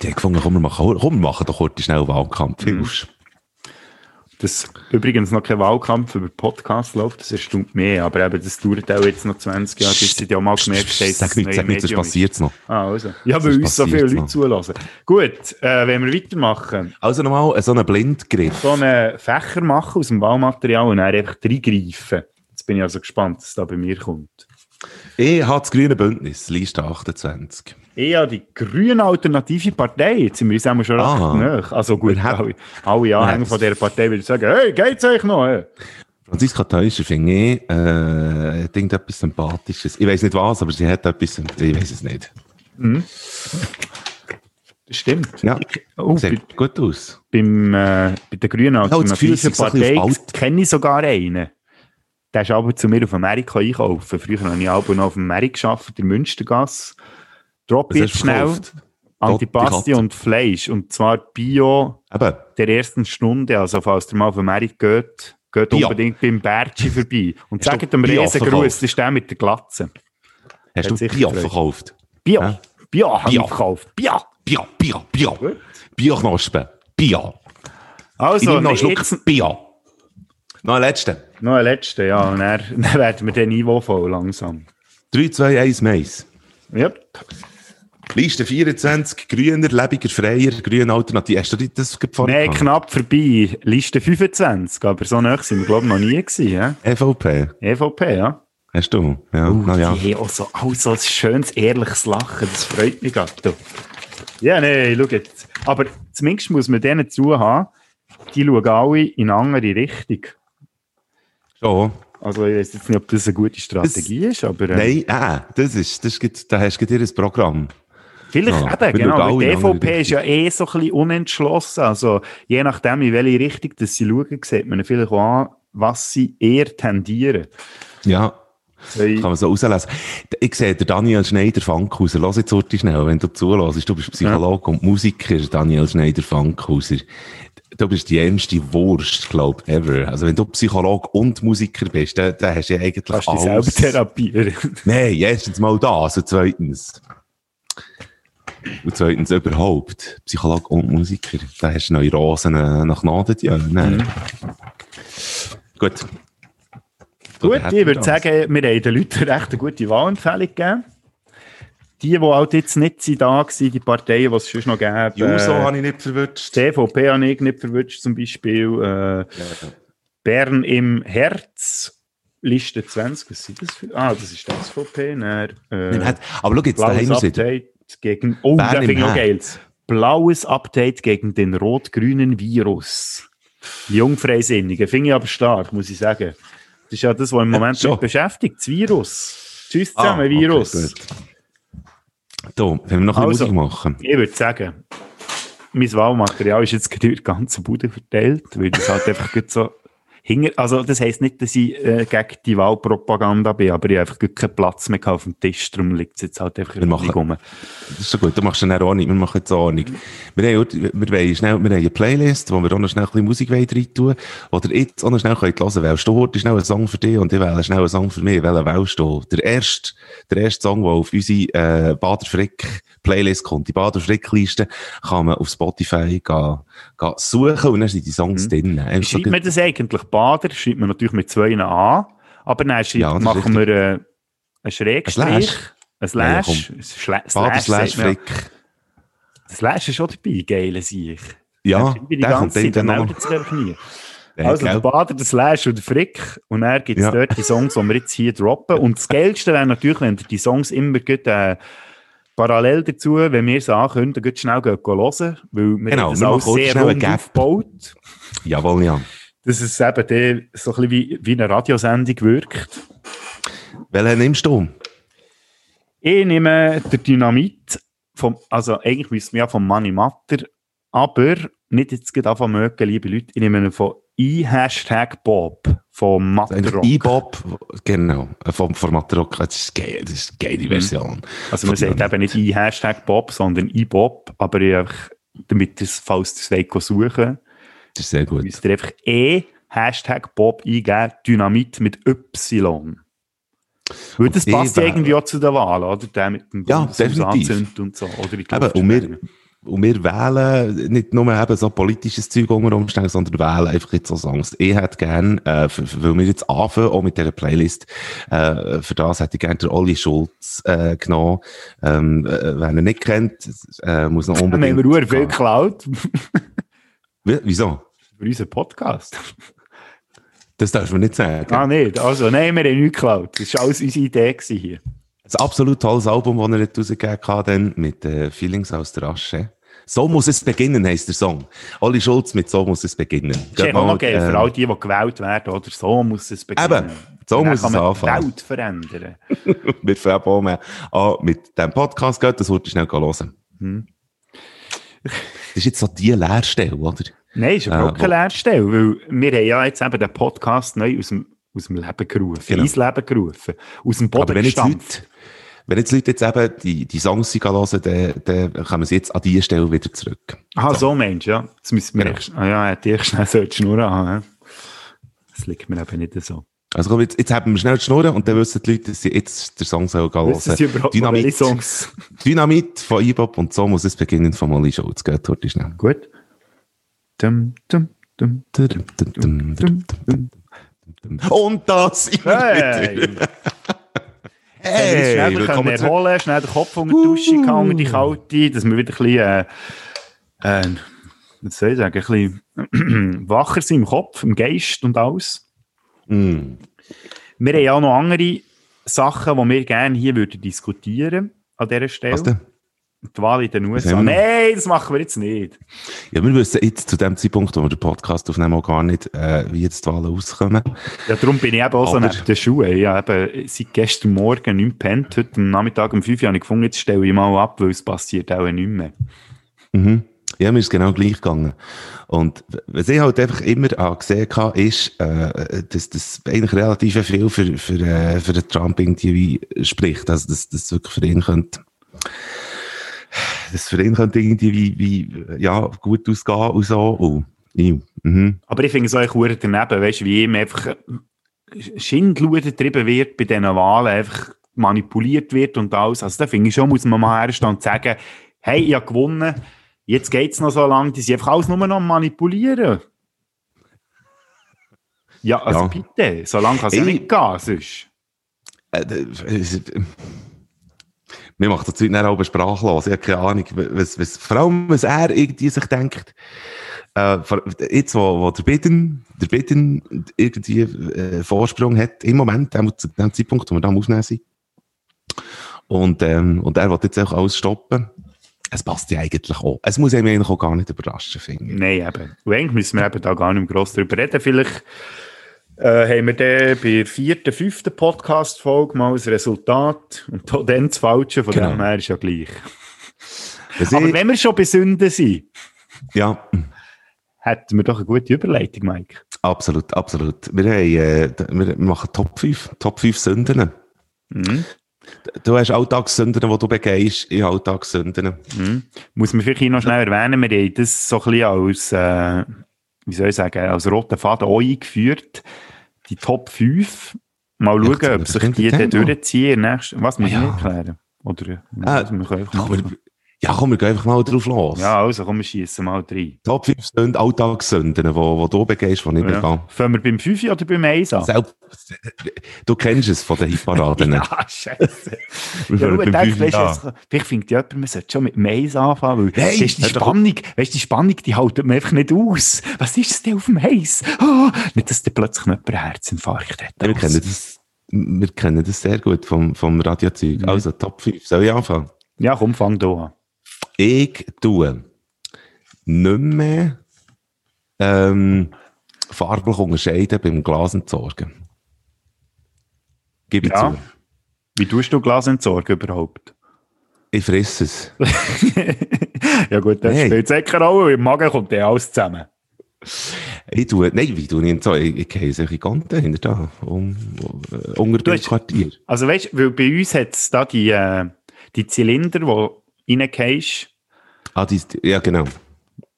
Die haben gefunden, komm, wir machen, komm, wir machen doch kurz schnell Wahlkampf. Mhm. Dass übrigens noch kein Wahlkampf über Podcast läuft, das erstaunt mehr. Aber eben, das dauert auch jetzt noch 20 Jahre, bis sie ja mal gemerkt haben, Sag nicht, sag nicht, das passiert noch. Ah, also. Ja, weil uns so viele Leute noch. zulassen. Gut, äh, wenn wir weitermachen. Also nochmal so einen Blindgriff. So einen Fächer machen aus dem Wahlmaterial und dann einfach reingreifen. Jetzt bin ich also gespannt, was da bei mir kommt. Ich habe das grüne Bündnis, Liste 28 eher die grüne alternative Partei. Jetzt sind wir uns schon recht ah. nah. Also gut, alle, alle Anhänger von dieser Partei würden sagen, hey, geht's euch noch? Hey? Franziska Teuscher finde ich, äh, denkt etwas Sympathisches. Ich weiß nicht was, aber sie hat etwas, ich weiß es nicht. Mhm. Das stimmt. Ja, oh, sieht bei, gut aus. Beim, äh, bei der grünen alternativen Partei kenne ich sogar einen. Der ist aber zu mir auf Amerika einkaufen. Früher habe ich auch noch auf dem Markt gearbeitet, in Münstergasse. Drop jetzt schnell. Antipasti und Fleisch. Und zwar Bio Eben. der ersten Stunde. Also, falls ihr mal auf Amerika geht, geht Bio. unbedingt beim Bertschi vorbei. Und Hast sagt dem Riesengruß, das ist der mit der Glatze. Hast du Bio verkauft? Bio. Ja? Bio habe ich verkauft. Bio. Bio, Bio, Bio. Bio-Knospen. Bio. Also, noch einen Schluck jetzt... Bio. Noch ein letzter. Noch ein letzter, ja. Und dann, dann werden wir den Niveau voll langsam. 3, 2, 1, Mais. Yep. Liste 24, grüner, lebiger, freier, grün alternativ. Hast du das gefunden? Nein, knapp vorbei. Liste 25, aber so nah sind wir, glaube ich, noch nie gewesen. Ja? EVP? EVP, ja. Hast du? Ja, uh, na ja. Die auch so, auch so ein schönes, ehrliches Lachen, das freut mich gerade. Ja, nein, schau jetzt. Aber zumindest muss man denen zuhaben, die schauen alle in eine andere Richtung. Schon. Also ich weiß jetzt nicht, ob das eine gute Strategie das, ist, aber... Äh, nein, äh, das ist, das gibt, da hast du dir ein Programm. Vielleicht ja, eben, genau. Die EVP ist ja eh so ein bisschen unentschlossen. Also, je nachdem, in welche Richtung dass sie schauen, sieht man vielleicht auch an, was sie eher tendieren. Ja. Hey. Kann man so rauslesen. Ich sehe, der Daniel Schneider-Fankhauser, lass jetzt heute schnell, wenn du zulässt, du bist Psychologe ja. und Musiker, Daniel Schneider-Fankhauser. Du bist die ärmste Wurst, glaub ever. Also wenn du Psychologe und Musiker bist, dann, dann hast du ja eigentlich Kannst alles. Kannst du therapieren. Nein, erstens mal da, also zweitens. Und zweitens überhaupt, Psychologe und Musiker. Da hast du Neurosen äh, nach Naden, ja. Mhm. Gut. Gut, ich würde sagen, wir haben den Leuten recht eine gute Wahlempfehlung gegeben. Die, die halt jetzt nicht sind da waren, die Parteien, die es schon noch gäbe. Juso äh, habe ich nicht verwünscht. CVP habe ich nicht verwünscht, zum Beispiel. Äh, ja, ja. Bern im Herz Liste 20, was sind das für? Ah, das ist die SVP. Dann, äh, aber schau jetzt, da haben wir wieder. Gegen, oh, Bern da finde ich geil. Blaues Update gegen den rot-grünen Virus. Jungfreisinnigen. Finde ich aber stark, muss ich sagen. Das ist ja das, was im Moment ja, beschäftigt. Das Virus. Tschüss ah, zusammen, ah, Virus. Okay, da, wenn wir noch ein also, Musik machen. Ich würde sagen, mein Wahlmaterial ist jetzt durch die ganze Bude verteilt, weil das halt einfach so Hinger, also das heisst nicht, dass ich äh, gegen die Wahlpropaganda bin, aber ich habe einfach keinen Platz mehr auf dem Tisch, darum liegt es jetzt halt einfach wir machen, rum. Das ist so gut, du machst auch Ordnung, wir machen jetzt Ordnung. Wir haben, wir, wollen schnell, wir haben eine Playlist, wo wir auch noch schnell ein bisschen Musik rein tun oder jetzt auch noch schnell hören können, wählst du heute schnell einen Song für dich und ich wähle schnell einen Song für mich, welchen wählst du? Der erste, der erste Song, der auf unsere äh, Bader Frick Playlist kommt, die Bader Frick Liste, kann man auf Spotify gehen, gehen suchen und dann sind die Songs mhm. drin. Schreibt man das eigentlich Bader schreibt man natürlich mit zwei A, aber dann schreibt, ja, machen wir äh, einen Schrägstrich, ein Slash, ein Slash, Bader Slash Frick. Das Slash ist schon dabei, geile Sieg. Ja, die ganze Zeit, der meldet sich einfach nie. Also der Bader, der Slash und der Frick. Und er gibt es ja. dort die Songs, die wir jetzt hier droppen. Und das Geilste wäre natürlich, wenn ihr die Songs immer gut, äh, parallel dazu, wenn wir es ankündigen, dann schnell hören, weil wir genau, das auch sehr rund aufgebaut. Jawohl, ja dass es eben der, so ein bisschen wie, wie eine Radiosendung wirkt. Welchen nimmst du? Ich nehme den Dynamit, vom, also eigentlich müsste man ja vom Money Matter, aber nicht jetzt gerade davon mögen, liebe Leute, ich nehme ihn von i-Hashtag Bob, vom Matterrock. I-Bob, genau, vom, vom Matterrock, das ist, geil, das ist eine geile mhm. Version. Also man sagt eben nicht i-Hashtag Bob, sondern i-Bob, aber ich damit es, falls das suchen das ist sehr gut. Müsst ihr einfach E, Hashtag Bob eingeben, Dynamit mit Y. Weil das passt irgendwie auch zu der Wahl, oder? Der mit dem ja, definitiv. und so. Oder eben, und, wir, und wir wählen nicht nur eben so politisches Zeug unter Umständen, sondern wählen einfach jetzt so Songs. Ich hätte gerne, äh, weil wir jetzt anfangen, auch mit dieser Playlist, äh, für das hätte ich gerne den Olli Schulz äh, genommen. Ähm, äh, wenn er nicht kennt, äh, muss noch unbedingt... Dann haben wir viel geklaut. Wieso? Für unseren Podcast. Das darfst du nicht sagen. Ah, nicht. Also, nein, wir haben nichts geklaut. Das war alles unsere Idee hier. Ein absolut tolles Album, das er nicht rausgegeben hat, mit äh, Feelings aus der Asche. So muss es beginnen, heisst der Song. Olli Schulz mit So muss es beginnen. Das ist mal, okay, äh, für all die, die gewählt werden, oder so muss es beginnen. Eben, so muss es anfangen. die Welt verändern. wir fangen auch an mit diesem Podcast, das wurde schnell hören. Hm. Das ist jetzt so die Lehrstelle, oder? Nein, ist überhaupt äh, keine Lehrstelle, weil wir haben ja jetzt eben den Podcast neu aus dem, aus dem Leben gerufen, genau. ins Leben gerufen, aus dem Boden wenn gestampft. Wenn jetzt Leute jetzt eben die, die Songs hören, dann, dann kommen sie jetzt an diese Stelle wieder zurück. Ah, so, so Mensch, ja. Jetzt müssen wir genau. echt, ah ja, hätte ich schnell so die Schnur haben. Das liegt mir eben nicht so. Also komm, jetzt, jetzt haben wir schnell die Schnurren und dann wissen die Leute, dass sie jetzt den Song hören sollen. Dynamit, Songs? Dynamit von Ibop und so muss es beginnen von Molly Schulz. Geht heute schnell. Gut. Dum, dum, dum, und das hey. hey, schnell können erholen, schnell den Kopf unter die Dusche uh. gehangen, die kalte, dass wir wieder ein bisschen, äh, äh, was soll ich sagen, ein bisschen wacher sind im Kopf, im Geist und alles. Mm. Wir haben ja auch noch andere Sachen, die wir gerne hier würden diskutieren an dieser Stelle. Die Wahl in den USA. Nein, das machen wir jetzt nicht. Ja, wir wissen jetzt zu dem Zeitpunkt, wo wir den Podcast aufnehmen, auch gar nicht, äh, wie jetzt die Wahlen auskommen. Ja, darum bin ich eben auch Aber... so neben den Schuhen. Ich habe eben seit gestern Morgen nicht pennt. Heute am Nachmittag um 5 Uhr habe ich gefunden, jetzt stelle ich mal ab, weil es passiert auch nicht mehr. Mhm. Ja, mir ist genau gleich gegangen. Und was ich halt einfach immer gesehen habe, ist, äh, dass das eigentlich relativ viel für, für, äh, für den Trump irgendwie spricht. Also, dass das wirklich für ihn könnte, das für ihn könnte irgendwie wie, wie, ja, gut ausgehen und so. Und, ja. mhm. Aber ich finde es auch cool daneben, weißt du, wie ihm einfach Schindluder getrieben wird bei diesen Wahlen, einfach manipuliert wird und alles. Also da finde ich schon, muss man mal herstehen und sagen, hey, ich habe gewonnen, Jetzt geht es noch so lange, die sind einfach alles nur noch manipulieren. Ja, also ja. bitte, so lange kann es ja nicht gehen, sonst. Äh, äh, mir macht das Zeug auch sprachlos. Ich habe keine Ahnung, was, was, vor allem, was er irgendwie sich denkt, Äh, jetzt, wo, wo der Bitten, der Bitten irgendwie äh, Vorsprung hat, im Moment, zu dem Zeitpunkt, wo wir da Aufnehmen sind. Und, ähm, und er will jetzt auch alles stoppen. Es passt ja eigentlich auch. Es muss einem eigentlich auch gar nicht überraschen, finde ich. Nein, eben. Und eigentlich müssen wir eben da gar nicht gross drüber reden. Vielleicht äh, haben wir dann bei der vierten, fünften Podcast-Folge mal ein Resultat. Und dann das Falsche, von genau. dem her ist ja gleich. Aber wenn wir schon bei Sünden sind, ja. hätten wir doch eine gute Überleitung, Mike. Absolut, absolut. Wir, haben, äh, wir machen Top 5, Top 5 Sünden. Mhm. Du hast Alltagssünden, die du begehst, in Alltagssünden. Mhm. Muss man vielleicht noch schnell erwähnen, wir haben das so ein bisschen als, äh, wie soll ich sagen, als roten Faden eingeführt. Die Top 5. Mal schauen, ob sich die dann durchziehen. Was muss ich ja. erklären? Oder ah, einfach ja, komm, wir gehen einfach mal drauf los. Ja, also komm, wir schießen mal rein. Top 5 Sünden, Alltagssünden, die wo, wo du begehst, die ich ja. begehe. Fangen wir beim 5 oder beim 1 an? Selbst, du kennst es von den Hitparaden. ja, scheiße. ja, du denkst, weißt, ja. vielleicht findet jemand, man sollte schon mit dem 1 anfangen, weil hey, die Spannung, weißt, die Spannung, die haltet man einfach nicht aus. Was ist es denn auf dem 1? Oh, nicht, dass der plötzlich nicht ein Herzinfarkt hat. Ja, wir, kennen das, wir kennen das sehr gut vom, vom Radiozeug. Mhm. Also, Top 5. Soll ich anfangen? Ja, komm, fang du an ich tue nicht mehr ähm, farblich unterscheiden beim Glasentsorgen. Gib ich ja. zu. Wie tust du Glas entsorgen überhaupt? Ich fresse es. ja gut, das hey. spielt sicher auch, im Magen kommt ja alles zusammen. Ich tue, nein, wie tue ich so? Ich, ich gehe solche Kanten hinter da, um, uh, unter dem Quartier. Also weißt du, bei uns hat es da die, äh, die Zylinder, die reingehst, Ah, die, ja, genau.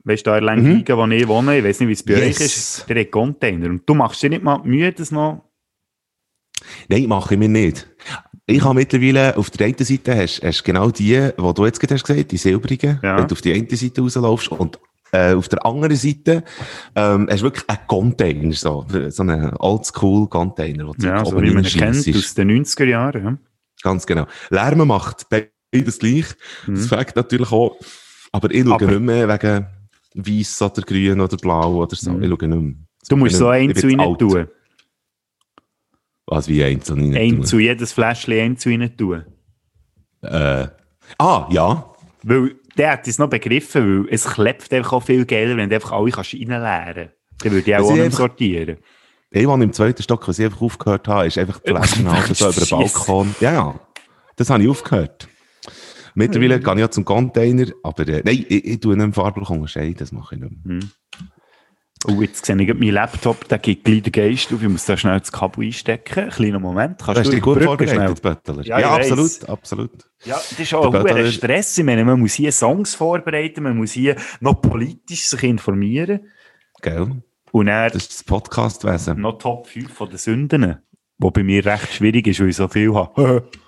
Weißt du, da in Lenkigen, mhm. wo ich wohne, ich weiß nicht, wie es bei yes. euch ist, der hat Container. Und du machst dir nicht mal Mühe, das noch? Nein, mache ich mir nicht. Ich habe mittlerweile, auf der einen Seite hast, du genau die, die du jetzt gerade hast gesagt, die silbrigen, ja. wenn du auf die eine Seite rauslaufst und äh, auf der anderen Seite ähm, hast du wirklich einen Container, so, so einen Oldschool-Container. Ja, so wie man kennt aus den 90er Jahren. Ja. Ganz genau. Lärm macht beides gleich. Mhm. Das fängt natürlich auch aber ich schaue aber, nicht mehr wegen weiß oder grün oder blau oder so. Mhm. Ich schaue nicht mehr. Du musst so einzeln rein tun. Was, wie einzeln rein tun? Zu jedes Fläschchen einzeln rein tun. Äh, ah, ja. Weil der hat es noch begriffen, weil es klebt einfach auch viel geiler, wenn du einfach alle kannst reinleeren kannst. Dann würde ich auch, auch nicht sortieren. Ich, als im zweiten Stock, was ich einfach aufgehört habe, ist einfach die Flaschen so über den Balkon. Ja, ja. Das habe ich aufgehört. Mittlerweile mhm. gehe ich ja zum Container, aber äh, nein, ich, ich tue nicht farblich unterscheiden, das mache ich nicht mehr. Mhm. Oh, jetzt sehe ich meinen Laptop, der geht gleich den Geist auf, ich muss da schnell das Kabel einstecken. Kleiner Moment. Kannst Hast du dich gut vorbereitet, Böttler? Ja, ja absolut, absolut. Ja, das ist auch ein Stress. Ich meine, man muss hier Songs vorbereiten, man muss hier noch politisch sich informieren. Gell? Und dann das ist das Podcastwesen. Noch Top 5 von den Sünden, wo bei mir recht schwierig ist, weil ich so viel habe.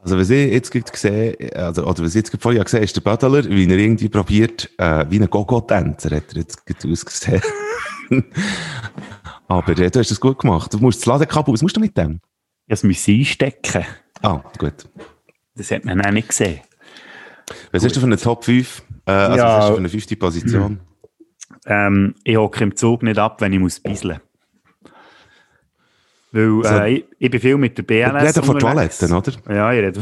Also, was ich jetzt gesehen also, oder was ich jetzt vorher gesehen ist der Bödeler, wie er irgendwie probiert, äh, wie ein Gogo-Tänzer hat er jetzt ausgesehen. Aber äh, du hast das gut gemacht. Du musst das Ladekabel, was musst du mit dem? Das muss einstecken. Ah, gut. Das hat man auch nicht gesehen. Was gut. hast du für eine Top 5? Äh, also, ja, was hast du für eine fünfte Position? Ähm, ich hocke im Zug nicht ab, wenn ich muss bisseln weil also, äh, ich, ich, bin viel mit der BNS. Ich rede von Toiletten, oder? Ja, ich rede.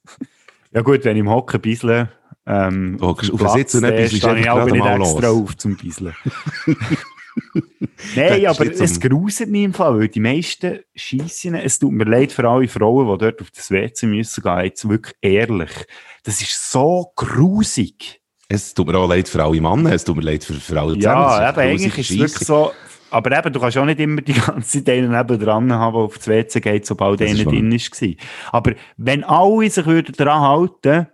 ja, gut, wenn ich im Hocken bissle. Ähm, hockst auf den Sitz und etwas ist ich auch nicht extra los. auf zum Bisseln. Nein, aber es gruselt mich im Fall, weil die meisten schießen. Es tut mir leid für alle Frauen, die dort auf das WC müssen gehen. Jetzt wirklich ehrlich. Das ist so grusig. Es tut mir auch leid für alle Männer, es tut mir leid für, für alle zusammen. Ja, aber eigentlich ist es wirklich so, aber eben, du kannst auch nicht immer die ganze Zeit einen dran haben, der auf das WC geht, sobald einer drin war. Aber wenn alle sich würden daran halten,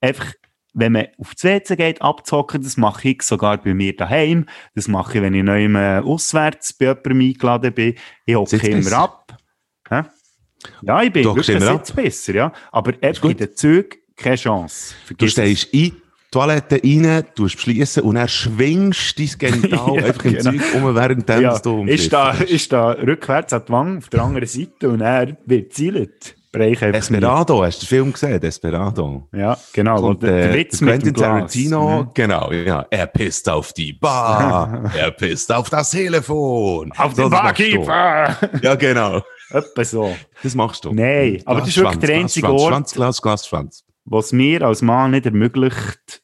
einfach, wenn man auf das WC geht, abzocken, das mache ich sogar bei mir daheim, das mache ich, wenn ich neu auswärts bei jemandem eingeladen bin, ich hocke immer ab. Hä? Ja, ich bin du wirklich besser, ja. Aber einfach in den Zügen keine Chance. Vergiss du stehst ein, Toilette rein, du beschließen und er schwingst dein Genital ja, einfach im genau. Zeug um, während ja, du umschläfst. Ist da, ist da rückwärts an die Wange auf der anderen Seite und er wird zielt. Einfach Desperado, hast du den Film gesehen? Desperado. Ja, genau. Und, der, äh, Witz mit dem Quentin. Tarantino, Mhm. genau, ja. Er pisst auf die Bar, er pisst auf das Telefon. Auf So, den. Barkeeper! Ja, genau. Etwa so. Das machst du. Nein, aber das ist wirklich der einzige Glas, Ort- Schwanz, Glas, Glas, Schwanz. was mir als Mann nicht ermöglicht,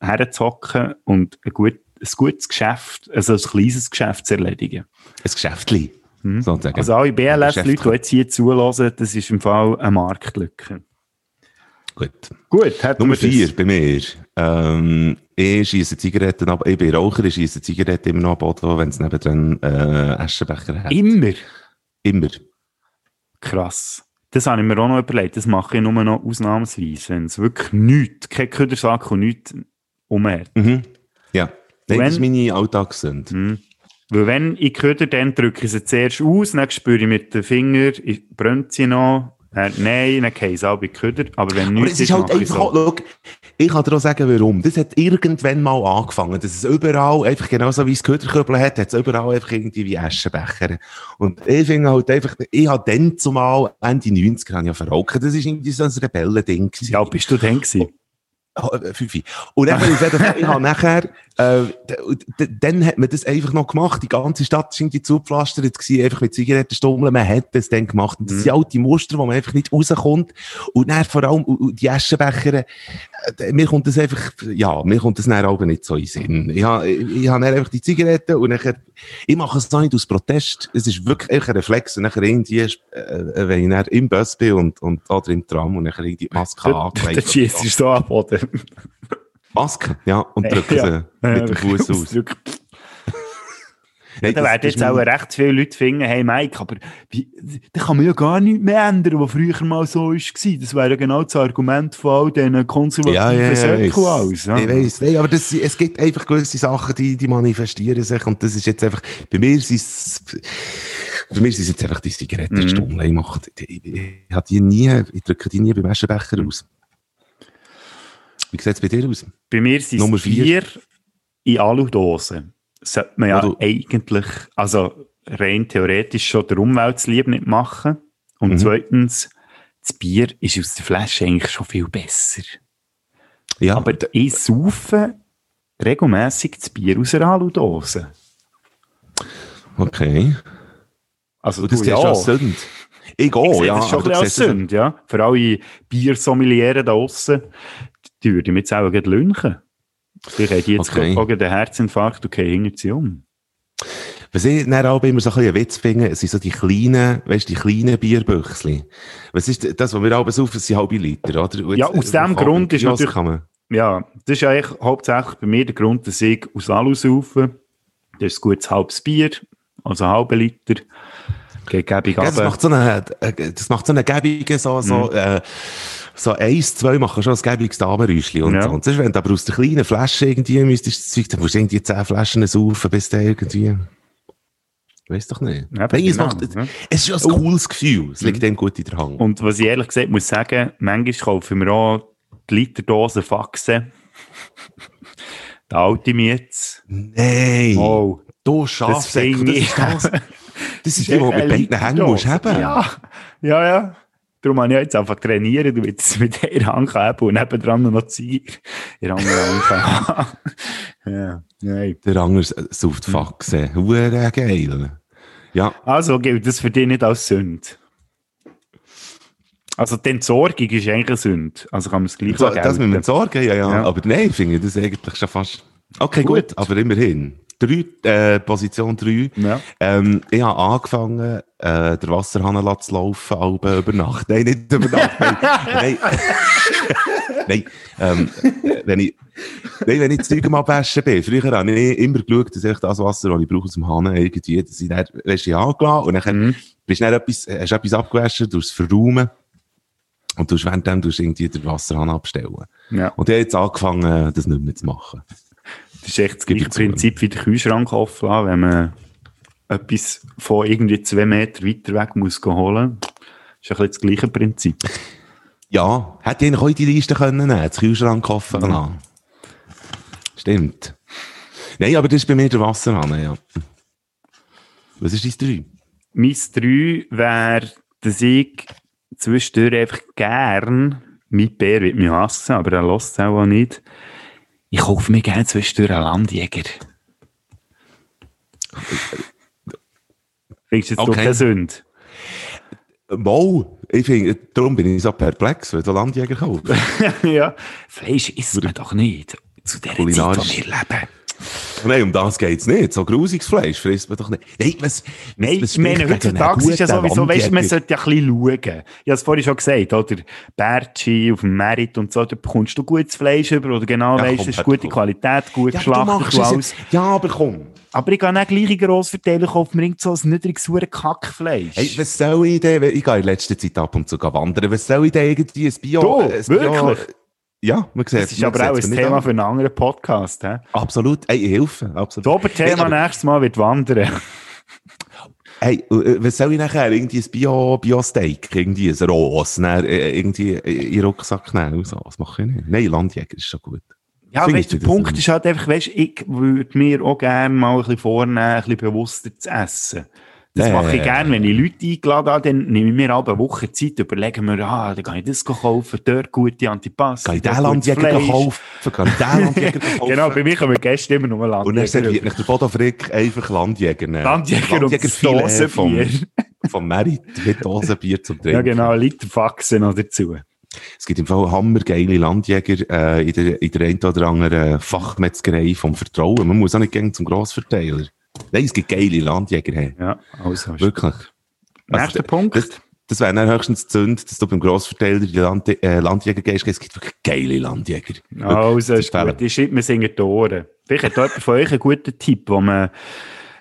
herzuhocken und ein, gut, ein gutes Geschäft, also ein kleines Geschäft zu erledigen. Ein Geschäftli, sozusagen. Also alle BLS-Leute, die jetzt hier zulassen, das ist im Fall eine Marktlücke. Gut. Gut, Nummer das. vier bei mir. Ähm, ich schieße Zigaretten ab. Ich bin Raucher, ich schieße Zigaretten immer noch ab, Auto, wenn es nebendran äh, Aschenbecher hat. Immer. Immer. Krass. Das habe ich mir auch noch überlegt. Das mache ich nur noch ausnahmsweise, wenn es wirklich nichts, kein Ködersack und nichts umhat. Mhm. Ja. Nein, Wenn- das ist meine Alltagssünde. Mhm. Weil wenn ich köder, dann drücke ich sie zuerst aus, dann spüre ich mit den Fingern, ich brennt sie noch, dann, nein, dann gehe ich auch bei Köder, aber wenn Aber nichts es ist halt einfach, so. schau, ich kann dir auch sagen, warum. Das hat irgendwann mal angefangen, dass es überall, einfach genauso wie es Köderkübel hat, hat es überall einfach irgendwie wie Aschenbecher. Und ich finde halt einfach, ich habe dann zumal Ende 90er habe ich ja verraucht. Das ist irgendwie so ein Rebellending. Ja, bist du denn gewesen? Ah, äh, Fünfi. Und dann, auf jeden Fall, ich habe nachher, äh, dann hat man das einfach noch gemacht. Die ganze Stadt war irgendwie zugepflastert gewesen, einfach mit Zigarettenstummeln. Man hat das dann gemacht. Und das Mhm. sind alte Muster, wo man einfach nicht rauskommt. Und dann vor allem, die Aschenbecher, äh, mir kommt das einfach, ja, mir kommt das dann aber nicht so in den Sinn. Ich habe, ich, ich habe einfach die Zigaretten und nachher, ich mache es auch nicht aus Protest. Es ist wirklich ein Reflex. Und nachher irgendwie, äh, wenn ich dann im Bus bin und, und, oder im Tram und nachher irgendwie die Maske Dann angelegt schießt du so ab, oder? Maske, ja, und drücken Ja. sie mit dem Fuß aus. Nein, Da werden jetzt auch recht viele Leute finden, hey Mike, aber wie, da kann man ja gar nichts mehr ändern, was früher mal so war. Das wäre ja genau das Argument von all diesen konservativen ja, ja, ich aus. Ja. Ich weiss, nein, aber das, es gibt einfach gewisse Sachen, die, die manifestieren sich und das ist jetzt einfach, bei mir sind es, für mich sind es jetzt einfach die Zigarettenstummel. Mhm. Ich mache, ich, ich, ich, habe die nie, ich drücke die nie beim Aschenbecher aus. Wie sieht es bei dir aus? Bei mir sind es vier. vier in Aludosen. Sollte man ja du- eigentlich, also rein theoretisch schon der Umwelt zuliebe nicht machen. Und Mhm. zweitens, das Bier ist aus der Flasche eigentlich schon viel besser. Ja, Aber ich saufe regelmässig das Bier aus einer Aludose. okay. Also das siehst ja. als Sünde. Ich gehe, ja. das schon aber ein bisschen Sünde, ja. Für alle Biersommeliere da draussen, die würden mich jetzt auch gleich lünchen. Die jetzt Okay. auch einen Herzinfarkt und gehen hinter sie um. Was ich dann auch immer so ein bisschen einen Witz finde, sind so die kleinen, weißt du, die kleinen Bierbüchsli. Was ist das, was wir alle saufen, sind halbe Liter, oder? Und Ja, jetzt, aus äh, dem Grund ist natürlich- man, Ja, das ist eigentlich hauptsächlich bei mir der Grund, dass ich aus Alu saufe. Das ist ein gutes halbes Bier, also einen halben Liter. Geht gäbig ja, das macht so eine, äh, das macht so eine gäbige, so, Mhm. so, äh, so eins, zwei machen schon ein gäbiges Damenräuschli und Ja. so. Und sonst, wenn du aber aus der kleinen Flasche irgendwie müsstest, das Zeug, dann musst du irgendwie zehn Flaschen saufen, bis der irgendwie, weiss doch nicht. Ja, Nein, es, genau, macht, ja. es ist ein cooles Gefühl. Es Mhm. liegt dem gut in der Hand. Und was ich ehrlich gesagt muss sagen, manchmal kaufe ich mir auch die Literdose Faxen. Der alte Mietz. Nein! Oh, Du das Schafsäck, das das. Das ist die, die du mit beiden Hängen musst haben. Ja, ja, ja. Darum habe ich jetzt einfach trainieren, damit ich es mit der Hand haben und nebendran noch in der anderen Hand kann. ja, nein. Der andere sauft Faxen. Hure geil. Ja, Also gilt das für dich nicht als Sünde? Also die Entsorgung ist eigentlich eine Sünde. Also kann man es gleich so, das mit Entsorgen, ja, ja, Ja. Aber nein, ich finde das eigentlich schon fast... Okay, gut, Gut. aber immerhin. Drei, äh, Position 3. Ja. Ähm, ich habe angefangen, äh, der Wasserhahn zu laufen, halb über Nacht. Nein, nicht über Nacht. Nein, nein. nein, ähm, äh, wenn ich, nein, wenn ich das Zeug am Abwaschen bin. Früher habe ich immer geschaut, dass ich das Wasser, das ich brauche aus dem Hahn, irgendwie, dass ich dann, weisst du, angelassen und dann Mhm. bist du dann etwas, hast du etwas abgewaschen, du es verraumen und du währenddem du irgendwie den Wasserhahn abstellen. ja. Und ich habe jetzt angefangen, das nicht mehr zu machen. Das ist echt das gleiche. Prinzip wie der Kühlschrank offen lassen, wenn man etwas von irgendwie zwei Meter weiter weg muss holen. Das ist ein bisschen das gleiche Prinzip. Ja, hätte ich in die Liste können nehmen, das Kühlschrank offen lassen. Stimmt. Nein, aber das ist bei mir der Wasserhahn, ja. Was ist dein drei? Mein 3 wäre, dass ich zwischendurch einfach gern, mein Bär wird mich hassen, aber er lässt es auch nicht. Ich kaufe mir gerne zwischendurch einen Landjäger. Findest du jetzt okay. doch keine Sünde? Wow, ich finde, darum bin ich so perplex, wenn du Landjäger kaufst. ja, Fleisch isst man doch nicht. Zu der Zeit, wo wir leben. Nein, um das geht es nicht. So grusiges Fleisch frisst man doch nicht. Nein, was, Nein was ich meine, heutzutage ist ja sowieso, weißt, man sollte ja ein bisschen schauen. Ich habe es vorhin schon gesagt, oder? Bertschi auf dem Merit und so, da bekommst du gutes Fleisch über, oder genau, ja, weißt, es ist gute Qualität, gut ja, geschlachtet alles. Ja, aber komm. Aber ich gehe nicht gleich in Grossverteiler kaufen, irgend so ein niedriges, Kackfleisch. Hey, was soll ich denn, ich gehe in letzter Zeit ab und zu wandern, was soll ich denn irgendwie ein Bio... Du, ein wirklich? Bio, ja, man sieht Das ist aber auch ein Thema an. für einen anderen Podcast. He? Absolut. Hey, ich helfe. Absolut. Das Oberthema hey, nächstes Mal wird Wandern. Hey, äh, was soll ich nachher? Irgendwie ein Bio, Bio-Steak, irgendwie ein Ross, äh, irgendwie in den Rucksack nehmen. So. Das mache ich nicht. Nein, Landjäger ist schon gut. Ja, weißt, der Punkt ist halt einfach, weißt, ich würde mir auch gerne mal ein bisschen vornehmen, ein bisschen bewusster zu essen. Das mache ich gerne, wenn ich Leute eingeladen habe, dann nehme ich mir eine Woche Zeit, überlegen mir, ah, dann kann ich das kaufen, dort gute Antipass. Kann ich den Landjäger kaufen? Kann ich den Landjäger kaufen? genau, bei mir kommen Gäste immer nur Landjäger. Und dann serviert mich der Bodo Frick einfach Landjäger nehmen. Landjäger, Landjäger und Dosenbier. Vom, vom Merit mit Dosenbier zum Trinken. Ja genau, ein Liter Faxen noch dazu. Es gibt im Fall hammergeile Landjäger äh, in, der, in der einen oder anderen Fachmetzgerei vom Vertrauen. Man muss auch nicht gehen zum Grossverteiler. Nein, es gibt geile Landjäger. Hey. Ja, also. Wirklich. Nächster also, Punkt. Das, das wäre dann höchstens Zünd, dass du beim Grossverteiler die Land äh, Landjäger gehst. Es gibt wirklich geile Landjäger. Also, ist gut. Die schreibt mir singen die Ohren. Vielleicht hat jemand von euch einen guten Tipp, wo man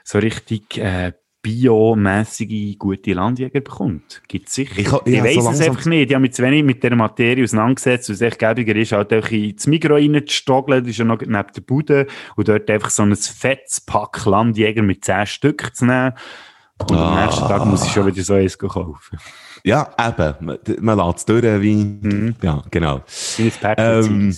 so richtig äh, biomäßige gute Landjäger bekommt. Gibt es sicher. Ich, ich, ich weiss so es einfach nicht. Ich habe mich zu wenig mit dieser Materie auseinandergesetzt, was echt gäbiger ist, halt einfach ins Mikro reinzustogeln, das ist ja noch neben der Bude, und dort einfach so ein fettes Pack Landjäger mit 10 Stück zu nehmen. Und ah. am nächsten Tag muss ich schon wieder so eins kaufen. Ja, eben. Man, man lässt es durch wie, mhm. ja, genau. Wie ein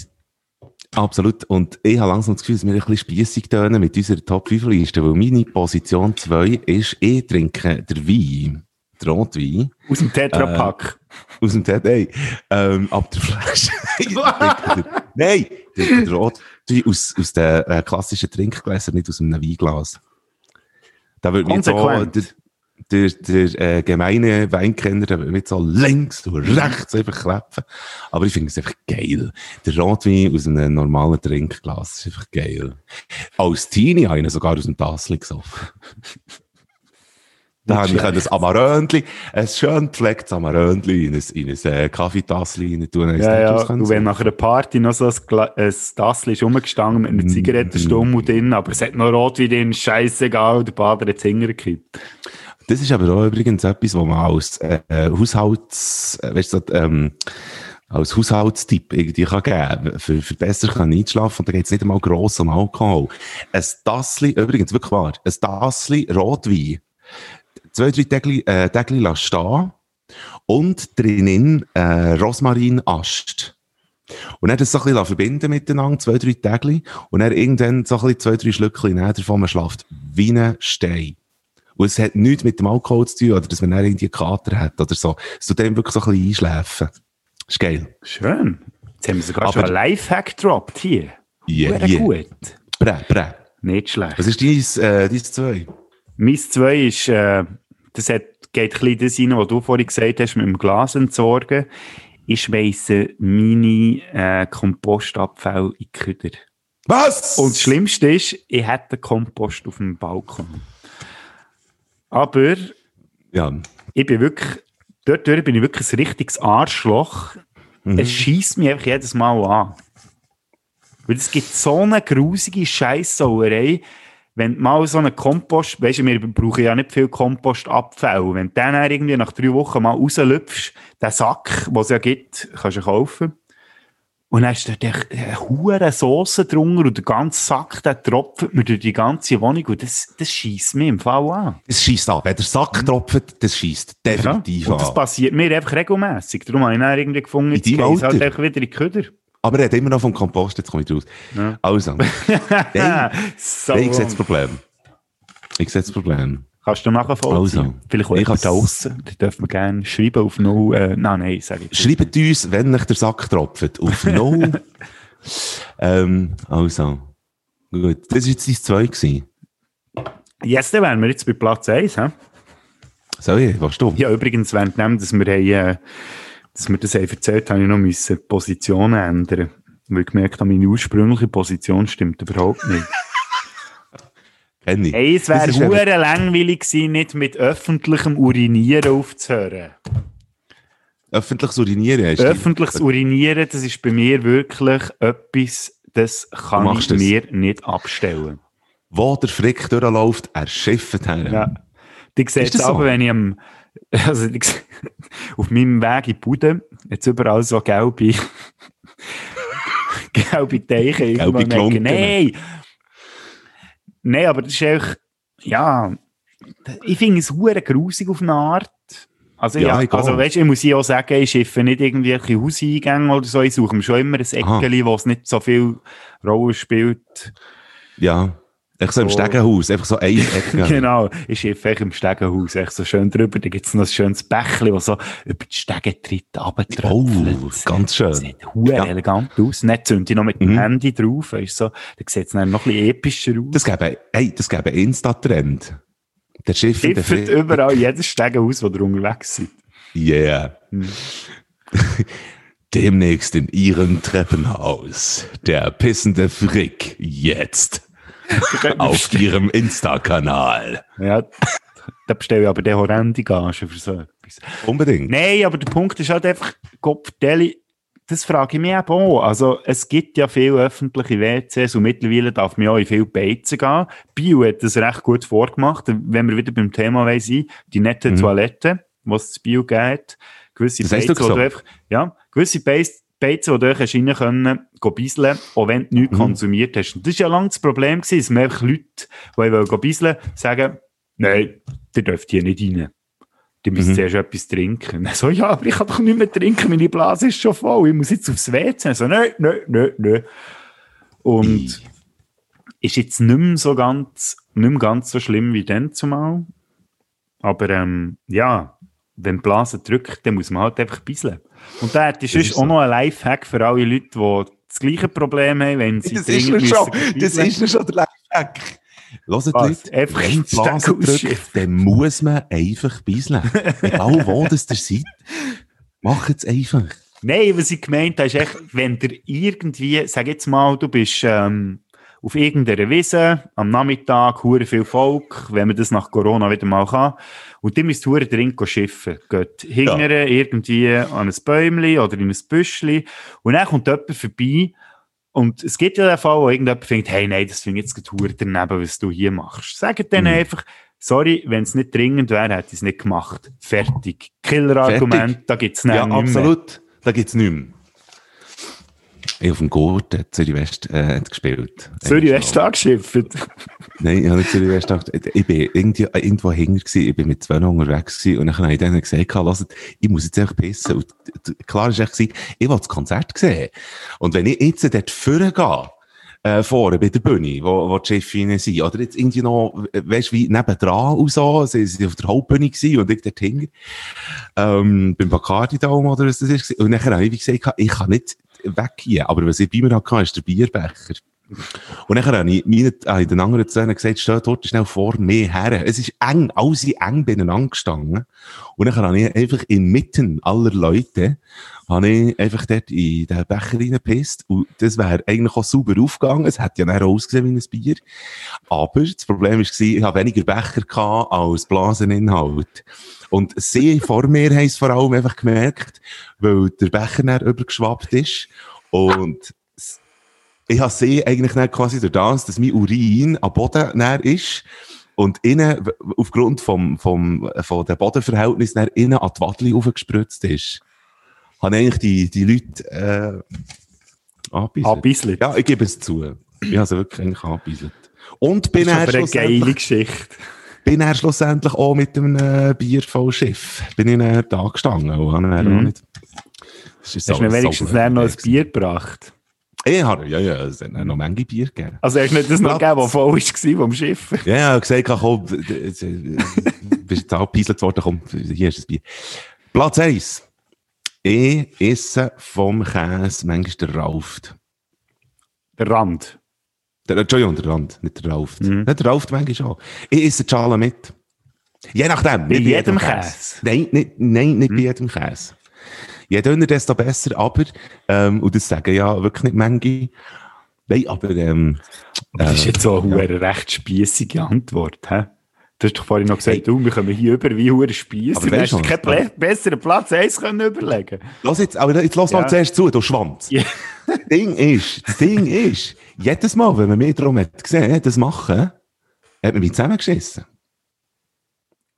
Absolut. Und ich habe langsam das Gefühl, dass wir ein bisschen spiessig tönen mit unserer Top 5 Liste, weil meine Position 2 ist, ich trinke der Wein. Der Rotwein. Aus dem Tetrapack. Äh, aus dem Tetrapack, nein. Ähm, ab der Flasche. nein, der, der Rotwein aus, aus den äh, klassischen Trinkgläsern, nicht aus einem Weinglas. Da wird mir so, der, der, äh, gemeine Weinkenner, der will nicht so links und rechts einfach klepfen. Aber ich finde es einfach geil. Der Rotwein aus einem normalen Trinkglas ist einfach geil. Als Teenie habe ich ihn sogar aus dem Tassel gesoffen. Da habe ich ein Amaröntli, ein schön gepflegtes Amaröntli in ein, in ein äh, Kaffeetassli tun. Ja, ja. Und wenn nach einer Party noch so ein, ein Tassli ist rumgestanden mit einer mm, Zigarettenstummel mm. drin, aber es hat noch Rotwein drin, scheißegal, der Bader hat es hingekippt. Das ist aber auch übrigens etwas, wo man als äh, äh Haushalts, äh, weißt du, ähm, als Haushaltstipp irgendwie kann geben für, für besser kann einschlafen und da geht es nicht einmal gross um Alkohol. Ein Tassli, übrigens wirklich wahr, ein Tassli Rotwein, zwei, drei Tägli, äh, Tägli lassen stehen und drinnen äh, Rosmarinast. Und dann das so ein bisschen verbinden miteinander, zwei, drei Tägli und dann irgendwann so ein bisschen zwei, drei Schlückchen davon, man schlaft wie ein Stein. Und es hat nichts mit dem Alkohol zu tun, oder dass man dann irgendwie einen Kater hat oder so. Es tut dem wirklich so ein bisschen einschläfen. Ist geil. Schön. Jetzt haben wir sogar Aber, schon einen Lifehack gedroppt hier. Ja, yeah, yeah. gut. Brä, brä. Nicht schlecht. Was ist dein, äh, dein zwei? Mein zwei ist, äh, das hat, geht ein bisschen das rein, was du vorhin gesagt hast, mit dem Glas entsorgen. Ich schmeiße meine äh, Kompostabfälle in die Küder. Was? Und das Schlimmste ist, ich hätte Kompost auf dem Balkon. Aber ja. ich bin wirklich, dort bin ich wirklich ein richtiges Arschloch. Mhm. Es schießt mich einfach jedes Mal an. Weil es gibt so eine grusige Scheissauerei, wenn mal so einen Kompost, weißt du, wir brauchen ja nicht viel Kompostabfälle. Wenn du dann irgendwie nach drei Wochen mal rauslüpfst, den Sack, den es ja gibt, kannst du kaufen. Und dann ist da eine hure Soße drunter und der ganze Sack, der tropft mir durch die ganze Wohnung und das, das schießt mir im Fall an. Das schießt an. Wenn der Sack mhm. tropft, das schießt definitiv ja. Und das passiert mir einfach regelmäßig. Darum habe ich dann irgendwie gefunden, jetzt geht es halt einfach wieder in die Köder. Aber er hat immer noch vom Kompost, jetzt komme ich raus. Ja. Also, nein, so. ich sehe das Problem. Ich sehe das Problem. Kannst du nachvollziehen? Also, Vielleicht auch ich da draussen. Da dürfen wir gerne schreiben auf No. Äh, nein, nein, sag ich. Schreibt uns, wenn euch der Sack tropft. Auf No. ähm, also. Gut. Das war jetzt dein 2 gewesen. Jetzt wären wir jetzt bei Platz 1, hä? So, ich, was du? Ja, übrigens, während dass wir, haben, äh, dass wir das haben erzählt haben, ich noch müssen Positionen ändern. Weil ich gemerkt habe, meine ursprüngliche Position stimmt überhaupt nicht. Kenn ich. Hey, es wäre hure langweilig gewesen, nicht mit öffentlichem Urinieren aufzuhören. Öffentliches Urinieren? Hast Öffentliches Urinieren, das ist bei mir wirklich etwas, das kann ich das? mir nicht abstellen. Wo der Frick durchläuft, er schifft her. Ja. Die sieht es aber, so? wenn ich am, also, auf meinem Weg in Bude, jetzt überall so gelbe, gelbe Teiche. Gelbe Klumpen. Nein! Nein, aber das ist einfach, ja, ich finde es hure grusig auf eine Art. Also, ja, ja also weißt, ich muss ja auch sagen, ich schiffe nicht irgendwelche Hauseingänge oder so, ich suche mir schon immer ein Eckchen, wo es nicht so viel Rolle spielt. Ja. Echt so im Stegenhaus, einfach so ein Ecke. genau, ich schiffe im Stegenhaus, echt so schön drüber. Da gibt es noch ein schönes Bächli, das so über die Stege tritt, runtertröpfelt. Oh, ganz schön. Sieht hure ja. elegant aus. Nicht zünde ich noch mit dem mhm. Handy drauf, weißt so. Da sieht es noch ein bisschen epischer aus. Das gäbe, hey, das gäbe Insta-Trend. Der Schiff der überall jedes Stegenhaus, wo ihr unterwegs seid. Yeah. Hm. Demnächst in Ihrem Treppenhaus. Der pissende Frick. Jetzt. Auf ihrem Insta-Kanal. Ja, da bestelle ich aber den horrende Gage für so etwas. Unbedingt. Nein, aber der Punkt ist halt einfach, Gott, das frage ich mich eben auch. Also, es gibt ja viele öffentliche WCs und mittlerweile darf man ja in viele Beizen gehen. Bio hat das recht gut vorgemacht. Wenn wir wieder beim Thema sein die nette mhm. Toilette, was es Bio gibt. Gewisse das Beizen, so. einfach, ja, gewisse Beizen, Beizen, die du rein können, bisseln, auch wenn du nichts mhm. konsumiert hast. Und das war ja lange das Problem, gewesen, dass einfach Leute, die wollen bisseln, sagen, nein, ihr dürft hier nicht rein. Die müssen mhm. zuerst etwas trinken. So, ja, aber ich kann doch nicht mehr trinken, meine Blase ist schon voll, ich muss jetzt aufs WC. So, nein, nein, nein, nein. Und ist jetzt nicht mehr so ganz, nicht mehr ganz so schlimm wie dann zumal. Aber ähm, ja, wenn die Blase drückt, dann muss man halt einfach bisseln. Und da ist sonst auch noch ein Lifehack für alle Leute, die das gleiche Problem haben, wenn sie das dringend ist schon, Das ist schon der Lifehack. Hört Leute, einfach wenn die Blase drückt, dann muss man einfach bisseln. Egal wo das ihr seid, macht es einfach. Nein, was ich gemeint habe, ist echt, wenn der irgendwie, sag jetzt mal, du bist ähm, auf irgendeiner Wiese, am Nachmittag, hure viel Volk, wenn man das nach Corona wieder mal kann, und die müsst hure drin schiffen. Geht hingere ja. irgendwie an ein Bäumchen oder in ein Büschli, und dann kommt jemand vorbei, und es gibt ja den Fall, wo irgendjemand findet, hey, nein, das finde ich jetzt gerade daneben, was du hier machst. Sagt dann mhm. einfach, sorry, wenn es nicht dringend wäre, hätte ich es nicht gemacht. Fertig. Killer-Argument, da gibt es ja, absolut. Da gibt es nicht mehr. Ich auf dem Gurt, Zürich West äh, gespielt. Zürich West angeschifft? Nein, ich habe nicht Zürich West angeschifft. Ich bin irgendwie, irgendwo hinger gewesen, ich bin mit zwei unterwegs gewesen und dann habe ich denen gesagt, lasst, ich muss jetzt einfach pissen. Und klar war echt, ich will das Konzert sehen. Und wenn ich jetzt dort vorne gehe, äh, vorne bei der Bühne, wo, wo die Chefinnen sind. Oder jetzt irgendwie noch, weißt du, wie nebendran und so. Sie waren auf der Hauptbühne gewesen und ich dort hinten. Ähm, beim Bacardi Dome oder was das ist. Und nachher habe ich gesagt, ich kann nicht weg hier. Aber was ich bei mir hatte, ist der Bierbecher. Und dann habe ich meine, äh, den anderen Zähnen gesagt, steh dort schnell vor mir her. Es ist eng, alle sind eng beieinander gestanden. Und dann habe ich einfach inmitten aller Leute, habe ich einfach dort in den Becher reingepisst. Und das wäre eigentlich auch super aufgegangen. Es hätte ja nicht ausgesehen wie ein Bier. Aber das Problem war, ich habe weniger Becher gehabt als Blaseninhalt. Und sie vor mir haben es vor allem einfach gemerkt, weil der Becher dann übergeschwappt ist. Und ich habe sie eigentlich nicht quasi durch das, dass mein Urin am Boden näher ist und innen, aufgrund vom, vom, von den Bodenverhältnissen, innen an die Wadli aufgespritzt ist, habe eigentlich die, die Leute, äh, angebisselt. Ja, ich gebe es zu. Ich habe sie wirklich eigentlich angebisselt. Und bin das ist aber eine geile Geschichte bin er schlussendlich auch mit einem äh, Bier voll Schiff. Bin ich dann da gestanden. Und habe dann mhm. auch nicht, Hast du mir wenigstens noch ein Bier gebracht? Ich habe, ja, ja, es hat noch Menge Bier gegeben. Also hast du nicht das noch gegeben, was voll war vom Schiff? Ja, ich habe gesagt, komm, du bist jetzt auch gepieselt worden, komm, hier ist das Bier. Platz 1. Ich esse vom Käse manchmal der Rauft. Der Rand? Der, Entschuldigung, der Rand, nicht der Rauft. Mhm. Nicht der Rauft manchmal auch. Ich esse die Schale mit. Je nachdem. Bei jedem Käse? Käse. Nein, nicht, nein, nicht mhm. bei jedem Käse. Je dünner, desto besser, aber, ähm, und das sagen ja wirklich nicht Menge. Nein, aber, ähm, Das ist jetzt so eine ja. recht spiessige Antwort, hä? Du hast doch vorhin noch gesagt, hey. du, wir kommen hier über wie hure Spieß. Du hast keinen Ple besseren Platz eins können überlegen. Lass jetzt, aber jetzt lass ja. mal zuerst zu, du Schwanz. Yeah. das Ding ist, das Ding ist, jedes Mal, wenn man mich darum hat gesehen, das machen, hat man mich zusammengeschissen.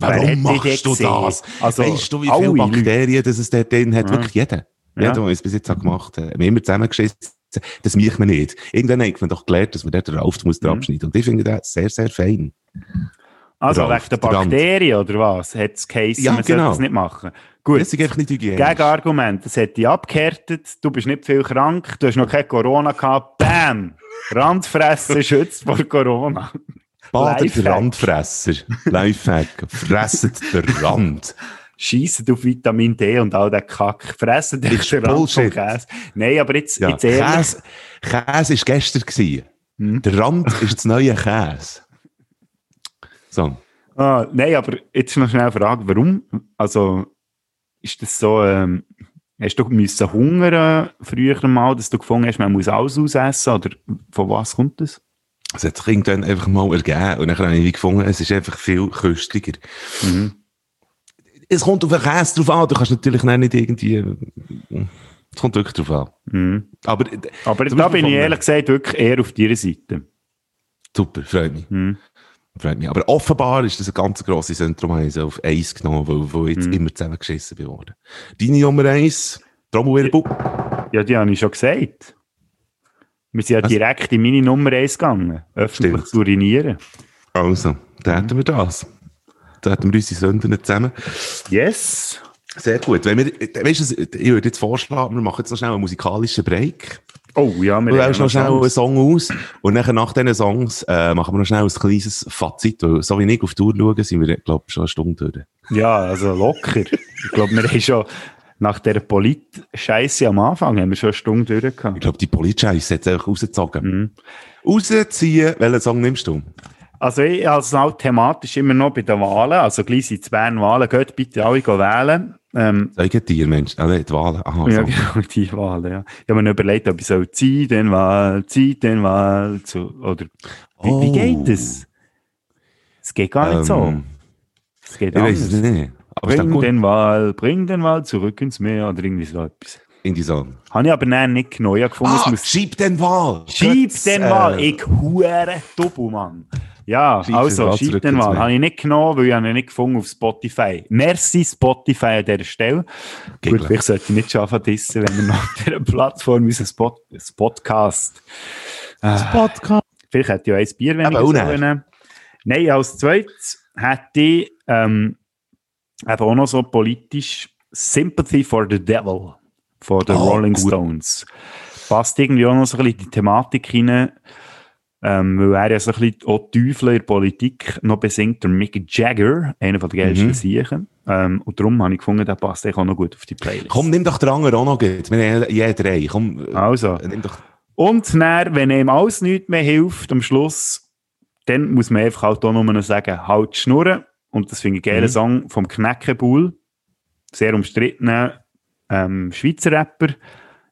Warum machst du das? Also, weißt du, wie viele Bakterien das es dort drin hat? Ja. Wirklich jeder. Ja. Jeder, der es bis jetzt hat gemacht hat. Wir haben immer zusammengeschissen. Das macht man nicht. Irgendwann hat man doch gelernt, dass man dort den Rauft muss mhm. abschneiden. Und ich finde das sehr, sehr fein. Also wegen der Bakterien oder was? Hat es geheißen, ja, man genau. das nicht machen? Gut. Das ist einfach nicht hygienisch. Gegenargument. Das hat dich abgehärtet. Du bist nicht viel krank. Du hast noch kein Corona gehabt. Bam! Randfressen schützt vor Corona. Badet der Randfresser. Lifehack. Fresset den Rand. Schießt auf Vitamin D und all den Kack. Fressen den Rand vom Käse. Nein, aber jetzt, ja. jetzt ehrlich. Käse, Käse war gestern. Hm? Der Rand ist das neue Käse. So. Ah, nein, aber jetzt noch schnell eine Frage. Warum? Also, ist das so, ähm, hast du müssen hungern früher mal, dass du gefunden hast, man muss alles ausessen? Oder von was kommt das? Es hat sich irgendwann einfach mal ergeben und dann habe ich gefunden, es ist einfach viel köstlicher. Mhm. Es kommt auf den Käse drauf an, du kannst natürlich nicht irgendwie, es kommt wirklich drauf an. Mhm. Aber, Aber da bin ich ehrlich gesagt wirklich eher auf deiner Seite. Super, freut mich. Mhm. Freut mich. Aber offenbar ist das ein ganz grosses Zentrum auf eins genommen, wo, jetzt mhm. immer zusammengeschissen wurde. Deine Nummer eins, Trommelwirbel. Ja, die habe ich schon gesagt. Wir sind ja Was? direkt in meine Nummer 1 gegangen, öffentlich Stimmt. zu urinieren. Also, da hätten wir das. Da hätten wir unsere Sünden zusammen. Yes. Sehr gut. Wenn wir, weißt du, ich würde jetzt vorschlagen, wir machen jetzt noch schnell einen musikalischen Break. Oh, ja, wir wählst noch schnell einen Song aus. Und dann nach diesen Songs äh, machen wir noch schnell ein kleines Fazit. Weil, so wie ich auf die Tour schaue, sind wir, glaube ich, schon eine Stunde durch. Ja, also locker. ich glaube, wir haben schon nach der Polit-Scheiße am Anfang haben wir schon eine Stunde durchgehabt. Ich glaube, die Polit-Scheiße hat es einfach rausgezogen. Mhm. Rausziehen, welchen Song nimmst du? Also ich als auch thematisch immer noch bei den Wahlen, also gleich sind die Bern Wahlen, geht bitte alle wählen. Ähm, Sagen dir, Mensch, alle die Wahlen. Aha, ja, so. genau, die Wahlen, ja. Ich habe mir überlegt, ob ich so zieh den Wahl, zieh den Wahl, zu, oder wie, oh. wie geht das? Es geht gar nicht ähm, so. Es geht ich weiß es nicht. Aber bring den Wal, bring den Wal zurück ins Meer oder irgendwie so etwas. In die Sonne. Habe ich aber nein, nicht neu gefunden. Ah, muss... Schieb den Wal! Schieb den Wal! Äh... Ich hure Doppelmann. Ja, schieb also, den schieb den Wal. Habe ich nicht genommen, weil ich ihn nicht gefunden auf Spotify. Merci Spotify an dieser Stelle. Gegler. Gut, vielleicht sollte ich nicht schon verdissen, wenn wir nach dieser Plattform unseren Spot Podcast. Äh, Podcast. Vielleicht hätte ich auch ein Bier, wenn aber ich so Nein, als zweites hätte ich ähm, eben auch noch so politisch Sympathy for the Devil von den oh, Rolling gut. Stones. Passt irgendwie auch noch so ein bisschen in die Thematik rein, ähm, weil er ja so ein bisschen auch Teufel in der Politik noch besingt, der Mick Jagger, einer von den geilsten mhm. Siechen. Ähm, und darum habe ich gefunden, der passt auch noch gut auf die Playlist. Komm, nimm doch den anderen auch noch gut. Wir haben ja drei. Komm, also. Nimm doch. Und dann, wenn ihm alles nichts mehr hilft, am Schluss, dann muss man einfach halt auch nur sagen, halt schnurren und das finde ich einen geilen mhm. Song vom Kneckebull. Sehr umstrittener ähm, Schweizer Rapper.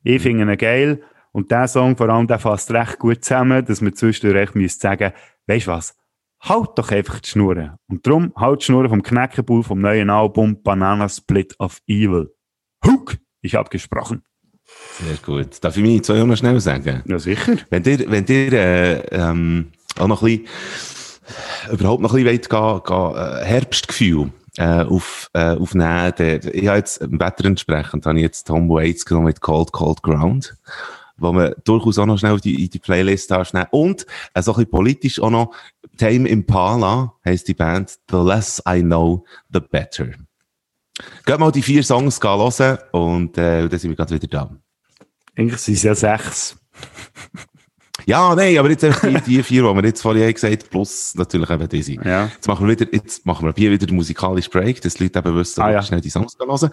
Ich mhm. finde ihn geil. Und der Song vor allem, der fasst recht gut zusammen, dass man zwischendurch echt müsste sagen, weißt du was? Halt doch einfach die Schnurren. Und darum, halt die Schnurren vom Kneckebull vom neuen Album Banana Split of Evil. Hook! Ich habe gesprochen. Sehr gut. Darf ich mich zwei noch schnell sagen? Ja, sicher. Wenn ihr, wenn ihr äh, ähm, auch noch ein bisschen überhaupt noch ein bisschen gehen, gehen, äh, Herbstgefühl äh, auf, äh, aufnehmen. Der, ich habe jetzt im Wetter entsprechend habe ich jetzt Tom Waits genommen mit Cold Cold Ground, wo man durchaus auch noch schnell die, in die Playlist nehmen Und äh, so ein bisschen politisch auch noch Tame Impala heisst die Band The Less I Know, The Better. Geht mal die vier Songs hören und äh, dann sind wir gerade wieder da. Eigentlich sind es ja sechs. Ja, nein, aber jetzt einfach die, die vier, die wir jetzt vorhin gesagt haben, plus natürlich eben diese. Ja. Jetzt machen wir wieder, jetzt machen wir hier wieder den musikalischen Break, dass die Leute eben wissen, Ah, ja. schnell die Songs hören.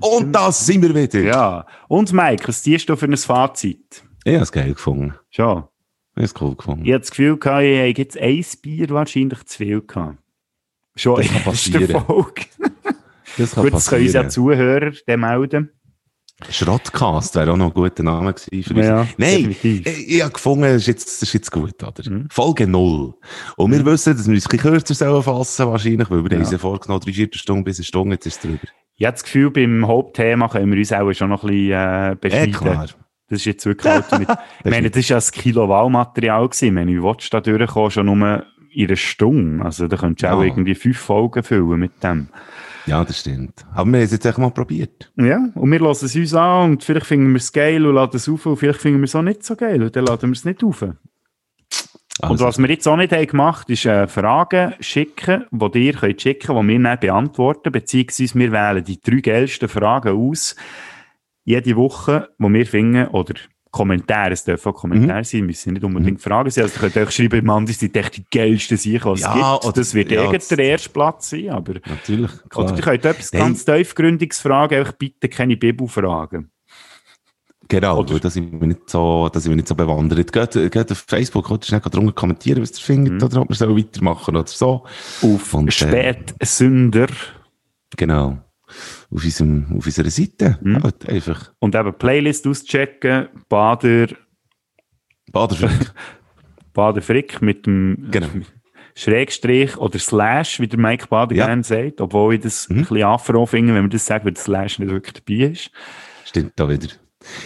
Und das sind wir wieder. Ja. Und Mike, was ziehst du für ein Fazit? Ich habe es geil gefunden. Schon. Ich habe es cool gefunden. Ich hatte das Gefühl, gehabt, ich habe jetzt ein Bier wahrscheinlich zu viel gehabt. Schon Das in der ersten. Folge. Das kann Gut, das können uns ja. Zuhörer melden. Schrottcast wäre auch noch ein guter Name gewesen für uns. Ja, Nein, definitiv. ich, ich habe gefunden, das ist jetzt, das ist jetzt gut, oder? Mhm. Folge null. Und wir wissen, dass wir uns ein bisschen kürzer sollen fassen, wahrscheinlich, weil wir Ja. uns ja vorgenommen, drei Viertelstunde bis eine Stunde, jetzt ist es drüber. Ich habe das Gefühl, beim Hauptthema können wir uns auch schon noch ein bisschen äh, Ja, beschneiden. klar. Das ist jetzt wirklich halt mit, ich meine, das war ja ein Kilo Wahlmaterial gewesen. Ich meine, wie willst du da durchkommen, schon nur in einer Stunde? Also, da könntest du auch Ja. irgendwie fünf Folgen füllen mit dem. Ja, das stimmt. Aber wir haben es jetzt echt mal probiert. Ja, und wir lassen es uns an und vielleicht finden wir es geil und laden es auf und vielleicht finden wir es auch nicht so geil und dann laden wir es nicht auf. Und Also, was wir jetzt auch nicht haben gemacht ist äh, Fragen schicken, die ihr könnt schicken, die wir dann beantworten, beziehungsweise wir wählen die drei geilsten Fragen aus, jede Woche, die wir finden, oder Kommentare, es dürfen auch Kommentare Mhm. sein, müssen nicht unbedingt Fragen sein, also ihr könnt euch schreiben, Mann, die sind echt die geilsten Sachen, was Ja, es gibt. oder- Das wird ja, das- der erste Platz sein, aber... natürlich, klar. Oder ihr könnt etwas Nein. ganz tiefgründiges fragen, einfach bitte keine Bibelfragen. Genau, Oder- weil da sind wir nicht so, da sind wir nicht so bewandert. Geht, geht auf Facebook, könnt ihr schnell drunter kommentieren, was ihr findet, Mhm. oder ob wir so weitermachen oder so. Auf Und, äh, Spätsünder Genau. Auf, unserem, auf unserer Seite. Mhm. Halt einfach. und eben Playlist auschecken, Bader, Baderfrick. Bader Frick mit dem Genau. Schrägstrich oder Slash, wie der Mike Bader Ja. gerne sagt, obwohl ich das Mhm. ein bisschen afro finde, wenn man das sagt, weil der Slash nicht wirklich dabei ist. Stimmt da wieder.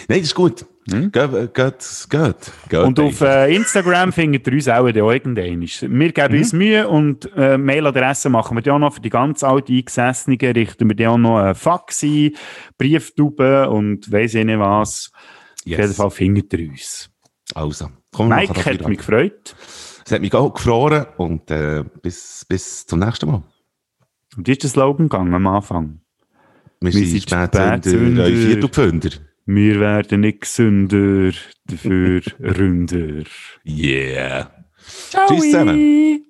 Nein, das ist gut. Mhm. Geht, geht, geht. geht Und auf äh, Instagram findet ihr uns auch dann irgendwann. Wir geben Mhm. uns Mühe und äh, Mailadresse machen wir dann auch noch für die ganz alten Eingesessenen, richten wir dann auch noch äh, Fax ein, Brieftauben und weiss ich nicht was. Auf jeden Fall findet ihr uns. Also, wir Mike hat mich gefreut. Es hat mich auch gefroren und äh, bis, bis zum nächsten Mal. Und wie ist der Slogan gegangen am Anfang? Wir, Wir sind sind Spätzünder, Spätzünder. äh, Viertelpfünder. Wir werden nicht gesünder, dafür ründer. Yeah. Ciao! Tschüss zusammen.